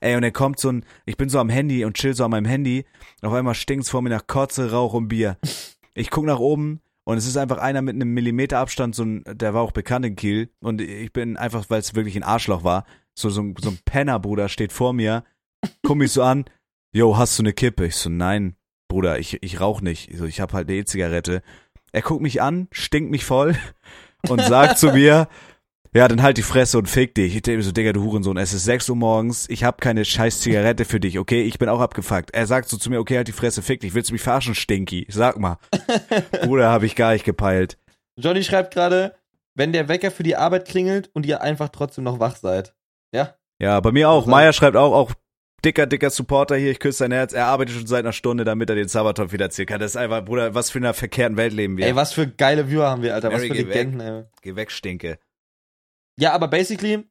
Ey, und dann kommt so ein, ich bin so am Handy und chill so an meinem Handy. Auf einmal stinkt's vor mir nach Kotze, Rauch und Bier. (laughs) Ich guck nach oben und es ist einfach einer mit einem Millimeter Abstand, so ein, der war auch bekannt in Kiel. Und ich bin einfach, weil es wirklich ein Arschloch war, so, so, ein- so ein Penner-Bruder steht vor mir, guck mich so an, yo, hast du eine Kippe? Ich so, nein, Bruder, ich, ich rauch nicht. Ich so, ich hab halt eine E-Zigarette. Er guckt mich an, stinkt mich voll (laughs) und sagt zu mir, ja, dann halt die Fresse und fick dich. Ich denke so, Digga, du Hurensohn, es ist 6 Uhr morgens, ich hab keine scheiß Zigarette für dich, okay? Ich bin auch abgefuckt. Er sagt so zu mir, okay, halt die Fresse, fick dich. Willst du mich verarschen, Stinky? Sag mal. (laughs) Bruder, hab ich gar nicht gepeilt. Johnny schreibt gerade, wenn der Wecker für die Arbeit klingelt und ihr einfach trotzdem noch wach seid. Ja? Ja, bei mir auch. Also- Maya schreibt auch, auch dicker, dicker Supporter hier, ich küsse dein Herz. Er arbeitet schon seit einer Stunde, damit er den Sabaton wieder ziehen kann. Das ist einfach, Bruder, was für einer verkehrten Welt leben wir. Ey, was für geile Viewer haben wir, Alter. Was Mary, für geh weg. Legenden, ey. Geh weg, Stinke. Ja, aber basically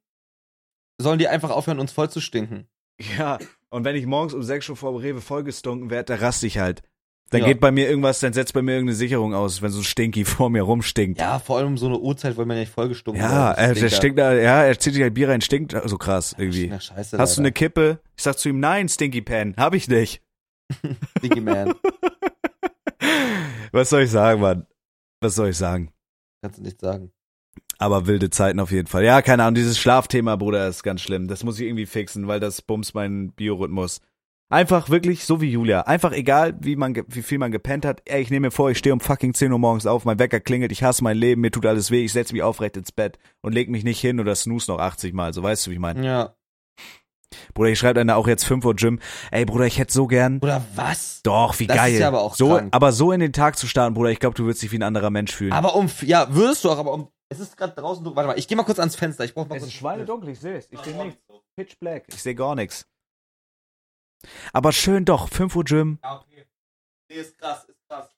sollen die einfach aufhören, uns voll zu stinken. Ja, und wenn ich morgens um 6 Uhr vor dem Rewe vollgestunken werde, da raste ich halt. Dann Ja. geht bei mir irgendwas, dann setzt bei mir irgendeine Sicherung aus, wenn so ein Stinky (laughs) vor mir rumstinkt. Ja, vor allem um so eine Uhrzeit, weil man ja nicht vollgestunken Ja, äh, der stinkt da, ja, er zieht sich halt Bier rein, stinkt so krass irgendwie. Na, scheiße, Hast du eine. Kippe? Ich sag zu ihm, nein, Stinky Pan, hab ich nicht. (laughs) Stinky Man? (laughs) Was soll ich sagen, Mann? Was soll ich sagen? Kannst du nicht sagen. Aber wilde Zeiten auf jeden Fall. Ja, keine Ahnung, dieses Schlafthema, Bruder, ist ganz schlimm. Das muss ich irgendwie fixen, weil das bums meinen Biorhythmus. Einfach wirklich so wie Julia. Einfach egal, wie man, wie viel man gepennt hat. Ey, ich nehme mir vor, ich stehe um fucking 10 Uhr morgens auf, mein Wecker klingelt, ich hasse mein Leben, mir tut alles weh, ich setze mich aufrecht ins Bett und leg mich nicht hin oder snooze noch 80 Mal. So weißt du, wie ich meine. Ja. Bruder, ich schreibe einer auch jetzt 5 Uhr Gym. Ey, Bruder, ich hätte so gern. Oder was? Doch, wie Das geil. ist ja aber auch so, krank. aber so in den Tag zu starten, Bruder, ich glaube, du würdest dich wie ein anderer Mensch fühlen. Aber um, ja, würdest du auch, aber um, es ist gerade draußen, dunkel. warte mal, ich geh mal kurz ans Fenster, ich brauch mal kurz. ich sehe es. Ich sehe nichts. Pitch black. Ich sehe gar nichts. Aber schön doch, 5 Uhr Gym. Ja, okay. Nee, ist krass, ist krass.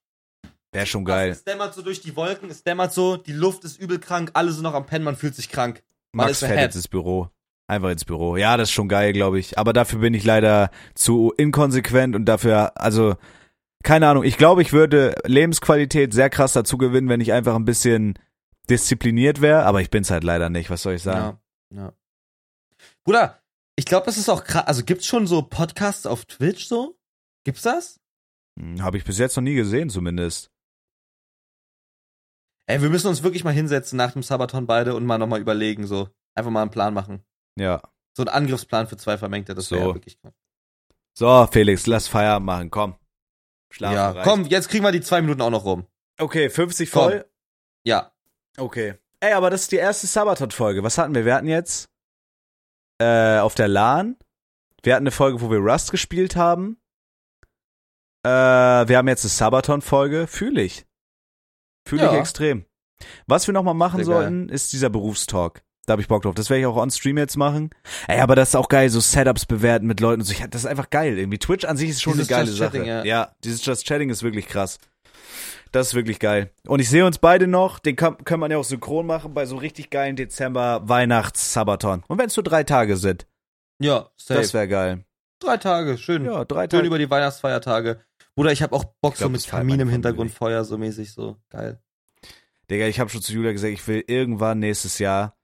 Wäre schon geil. Es dämmert so durch die Wolken, es dämmert so, die Luft ist übel krank, alle sind noch am Pennen, man fühlt sich krank. Man Max ist fährt jetzt ins Büro. Einfach ins Büro. Ja, das ist schon geil, glaube ich. Aber dafür bin ich leider zu inkonsequent und dafür, also, keine Ahnung. Ich glaube, ich würde Lebensqualität sehr krass dazu gewinnen, wenn ich einfach ein bisschen diszipliniert wäre. Aber ich bin's halt leider nicht. Was soll ich sagen? Ja, ja. Bruder, ich glaube, das ist auch krass. Also gibt's schon so Podcasts auf Twitch so? Gibt's das? Hm, Habe ich bis jetzt noch nie gesehen, zumindest. Ey, wir müssen uns wirklich mal hinsetzen nach dem Sabaton beide und mal nochmal überlegen, so. Einfach mal einen Plan machen. Ja. So ein Angriffsplan für zwei Vermengte, das wäre So. ja wirklich krass. So, Felix, lass Feierabend machen. Komm. Schlafen Ja, reicht. komm, jetzt kriegen wir die zwei Minuten auch noch rum. Okay, 50 Komm. voll. Ja. Okay. Ey, aber das ist die erste Sabaton-Folge. Was hatten wir? Wir hatten jetzt äh, auf der LAN. Wir hatten eine Folge, wo wir Rust gespielt haben. Äh, wir haben jetzt eine Sabaton-Folge. Fühle ich. Fühle ich Ja. extrem. Was wir nochmal machen Sehr geil. sollten, ist dieser Berufstalk. Da habe ich Bock drauf. Das werde ich auch on Stream jetzt machen. Ey, aber das ist auch geil, so Setups bewerten mit Leuten und so. Ich, das ist einfach geil. Irgendwie Twitch an sich ist schon Dieses eine geile Just Sache. Chatting, ja. ja, dieses Just Chatting ist wirklich krass. Das ist wirklich geil. Und ich sehe uns beide noch, den kann, kann man ja auch synchron machen bei so richtig geilen Dezember Weihnachts-Sabaton. Und wenn es nur drei Tage sind, Ja, safe. das wäre geil. Drei Tage, schön. Ja, drei Schön Tage. über die Weihnachtsfeiertage. Bruder, ich habe auch Bock Ich so glaub, mit Kamin im Hintergrund, Feuer so mäßig, so geil. Digga, ich habe schon zu Julia gesagt, ich will irgendwann nächstes Jahr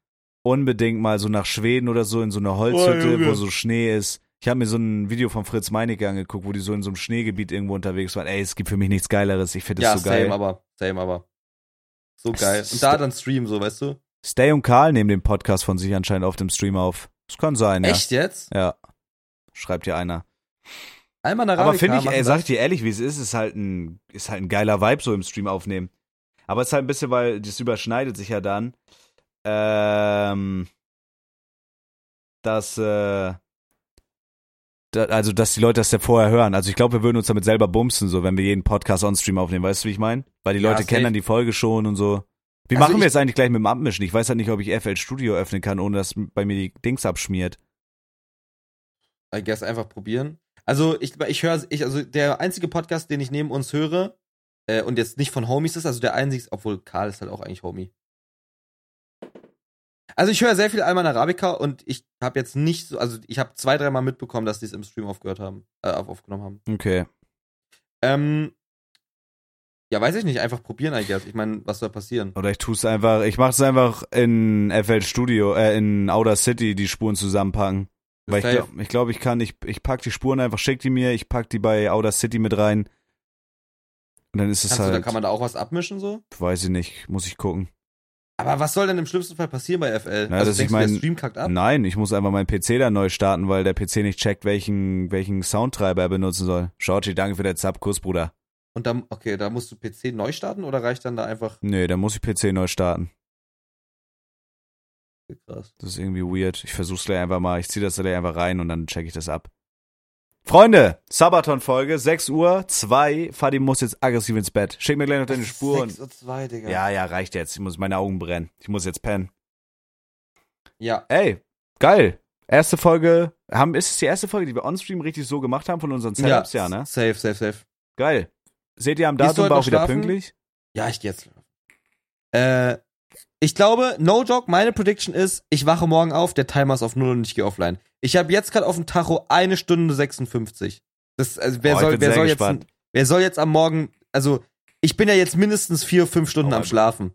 unbedingt mal so nach Schweden oder so in so eine Holzhütte, Oh, wo so Schnee ist. Ich habe mir so ein Video von Fritz Meinecke angeguckt, wo die so in so einem Schneegebiet irgendwo unterwegs waren. Ey, es gibt für mich nichts Geileres. Ich finde das Ja, so geil. same aber, same aber. So geil. Und da dann Stream, so, weißt du? Stay und Karl nehmen den Podcast von sich anscheinend auf dem Stream auf. Das kann sein, ja. Echt jetzt? Ja. Schreibt hier einer. Einmal eine Aber finde ich, ey, sag ich dir ehrlich, wie es ist, ist halt ein, ist halt ein geiler Vibe so im Stream aufnehmen. Aber es ist halt ein bisschen, weil das überschneidet sich ja dann, ähm, dass, äh, also, dass die Leute das ja vorher hören. Also, ich glaube, wir würden uns damit selber bumsen, so, wenn wir jeden Podcast on Stream aufnehmen. Weißt du, wie ich meine? Weil die Leute kennen dann die Folge schon und so. Wie Also machen wir es eigentlich gleich mit dem Abmischen? Ich weiß halt nicht, ob ich FL Studio öffnen kann, ohne dass bei mir die Dings abschmiert. I guess einfach probieren. Also ich, ich höre, ich, also der einzige Podcast, den ich neben uns höre, äh, und jetzt nicht von Homies ist, also der einzige, obwohl Karl ist halt auch eigentlich Homie. Also ich höre sehr viel Alman Arabica und ich habe jetzt nicht so, also ich habe zwei, dreimal mitbekommen, dass die es im Stream aufgehört haben, äh, aufgenommen haben. Okay. Ähm, ja, weiß ich nicht, einfach probieren, I guess. Ich meine, was soll passieren? Oder ich tue es einfach, ich mache es einfach in FL Studio, äh, in Outer City die Spuren zusammenpacken. Weil ich glaube, ich, glaub, ich kann, ich, ich pack die Spuren einfach, schick die mir, ich pack die bei Outer City mit rein. Und dann ist es Kannst du, halt, da kann man da auch was abmischen so? weiß ich nicht, muss ich gucken. Aber was soll denn im schlimmsten Fall passieren bei FL? Na, also denkst ich du, mein- der Stream kackt ab? Nein, ich muss einfach meinen PC da neu starten, weil der PC nicht checkt, welchen, welchen Soundtreiber er benutzen soll. Shorty, danke für den Sub-Kuss, Bruder. Und dann, okay, da musst du PC neu starten oder reicht dann da einfach Nee, da muss ich PC neu starten. krass? Das ist irgendwie weird. Ich versuch's gleich einfach mal. Ich zieh das gleich einfach rein und dann check ich das ab. Freunde, Sabaton-Folge, 6 Uhr, 2. Fadi muss jetzt aggressiv ins Bett. Schick mir gleich noch deine Spuren. 6 und 2, Digga. Ja, ja, reicht jetzt. Ich muss meine Augen brennen. Ich muss jetzt pennen. Ja. Ey, geil. Erste Folge, haben, ist es die erste Folge, die wir onstream richtig so gemacht haben von unseren Setups, ja, ne? Safe, safe, safe. Geil. Seht ihr am Datum war auch wieder pünktlich? Ja, ich geh jetzt. Äh, ich glaube, no joke, meine Prediction ist, ich wache morgen auf, der Timer ist auf null und ich gehe offline. Ich habe jetzt gerade auf dem Tacho eine Stunde 56. Das, also wer Oh, soll, wer soll gespannt. jetzt, wer soll jetzt am Morgen, also ich bin ja jetzt mindestens vier, fünf Stunden Oh, am. Schlafen.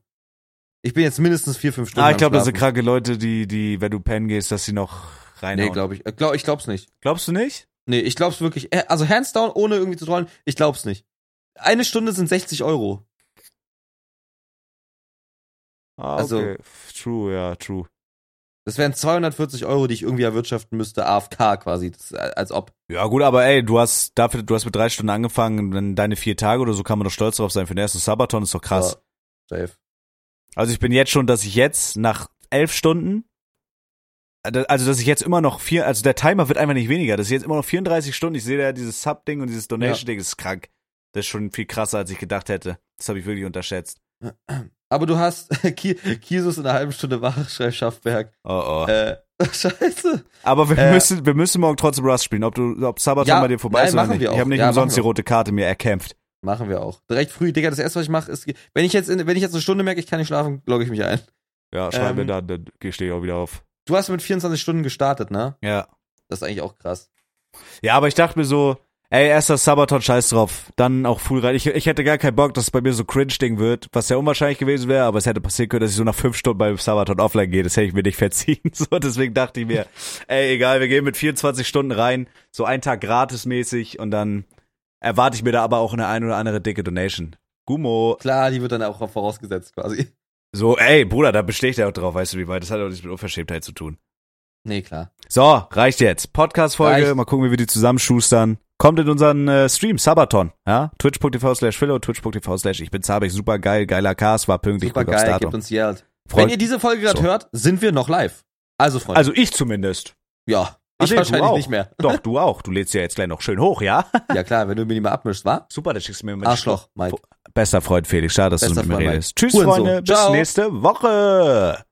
Ich bin jetzt mindestens vier, fünf Stunden Ah, ich glaube, das sind kranke Leute, die, die, wenn du pennen gehst, dass sie noch reinhauen. Nee, glaube ich. Äh, Glaub, ich glaub's nicht. Glaubst du nicht? Nee, ich glaub's wirklich. Äh, Also hands down, ohne irgendwie zu trollen, ich glaub's nicht. Eine Stunde sind 60 Euro. Ah, Also- okay. True, ja, true. Das wären 240 Euro, die ich irgendwie erwirtschaften müsste, AFK quasi. Das, ist, äh, als ob. Ja, gut, aber ey, du hast dafür, du hast mit drei Stunden angefangen, dann deine vier Tage oder so kann man doch stolz drauf sein. Für den ersten Sabaton ist doch krass. Ja, safe. Also ich bin jetzt schon, dass ich jetzt nach elf Stunden, also dass ich jetzt immer noch vier, also der Timer wird einfach nicht weniger. Das ist jetzt immer noch 34 Stunden. Ich sehe da dieses Sub-Ding und dieses Donation-Ding, das ist krank. Das ist schon viel krasser, als ich gedacht hätte. Das habe ich wirklich unterschätzt. (clears throat) Aber du hast (laughs) Ki- Kisus in einer halben Stunde wach, schreib Schaffberg. Oh, oh. Äh, (laughs) scheiße. Aber wir äh, müssen, wir müssen morgen trotzdem Rust spielen. Ob du, ob Sabaton Ja, bei dir vorbei nein, ist oder nicht. Ich habe nicht Ja, umsonst die rote Karte mir erkämpft. Machen wir auch. Direkt früh, Digga, das erste, was ich mache, ist, wenn ich jetzt, in, wenn ich jetzt eine Stunde merke, ich kann nicht schlafen, logge ich mich ein. Ja, schreib mir Ähm, dann, dann stehe ich auch wieder auf. Du hast mit 24 Stunden gestartet, ne? Ja. Das ist eigentlich auch krass. Ja, aber ich dachte mir so, ey, erster Sabaton, scheiß drauf. Dann auch full rein. Ich, ich hätte gar keinen Bock, dass es bei mir so Cringe-Ding wird, was ja unwahrscheinlich gewesen wäre, aber es hätte passieren können, dass ich so nach fünf Stunden beim Sabaton offline gehe. Das hätte ich mir nicht verziehen. (laughs) So, deswegen dachte ich mir, ey, egal, wir gehen mit 24 Stunden rein, so einen Tag gratismäßig und dann erwarte ich mir da aber auch eine ein oder andere dicke Donation. Gummo. Klar, die wird dann auch vorausgesetzt quasi. So, ey, Bruder, da bestehe ich ja auch drauf, weißt du wie weit. Das hat auch nichts mit Unverschämtheit zu tun. Nee, klar. So, reicht jetzt. Podcast-Folge, mal gucken, wie wir die zusammenschustern. Kommt in unseren äh, Stream, Sabaton, ja? Twitch.tv slash Philo, Twitch.tv slash ich bin Zabik, super geil, geiler Cast, war pünktlich, Super geil, gebt uns Yelled. Freut- Wenn ihr diese Folge gerade So. hört, sind wir noch live. Also, Freunde. also ich zumindest. ja. Ich nee, wahrscheinlich nicht mehr. (laughs) Doch, du auch. Du lädst ja jetzt gleich noch schön hoch, ja? (laughs) Ja, klar, wenn du mir die mal abmischst, wa? Super, dann schickst du mir mit Arschloch, Mike. Bester Freund Felix, schade, dass Bester du mit mir Mike. redest. Tschüss. Freunde, bis nächste Woche.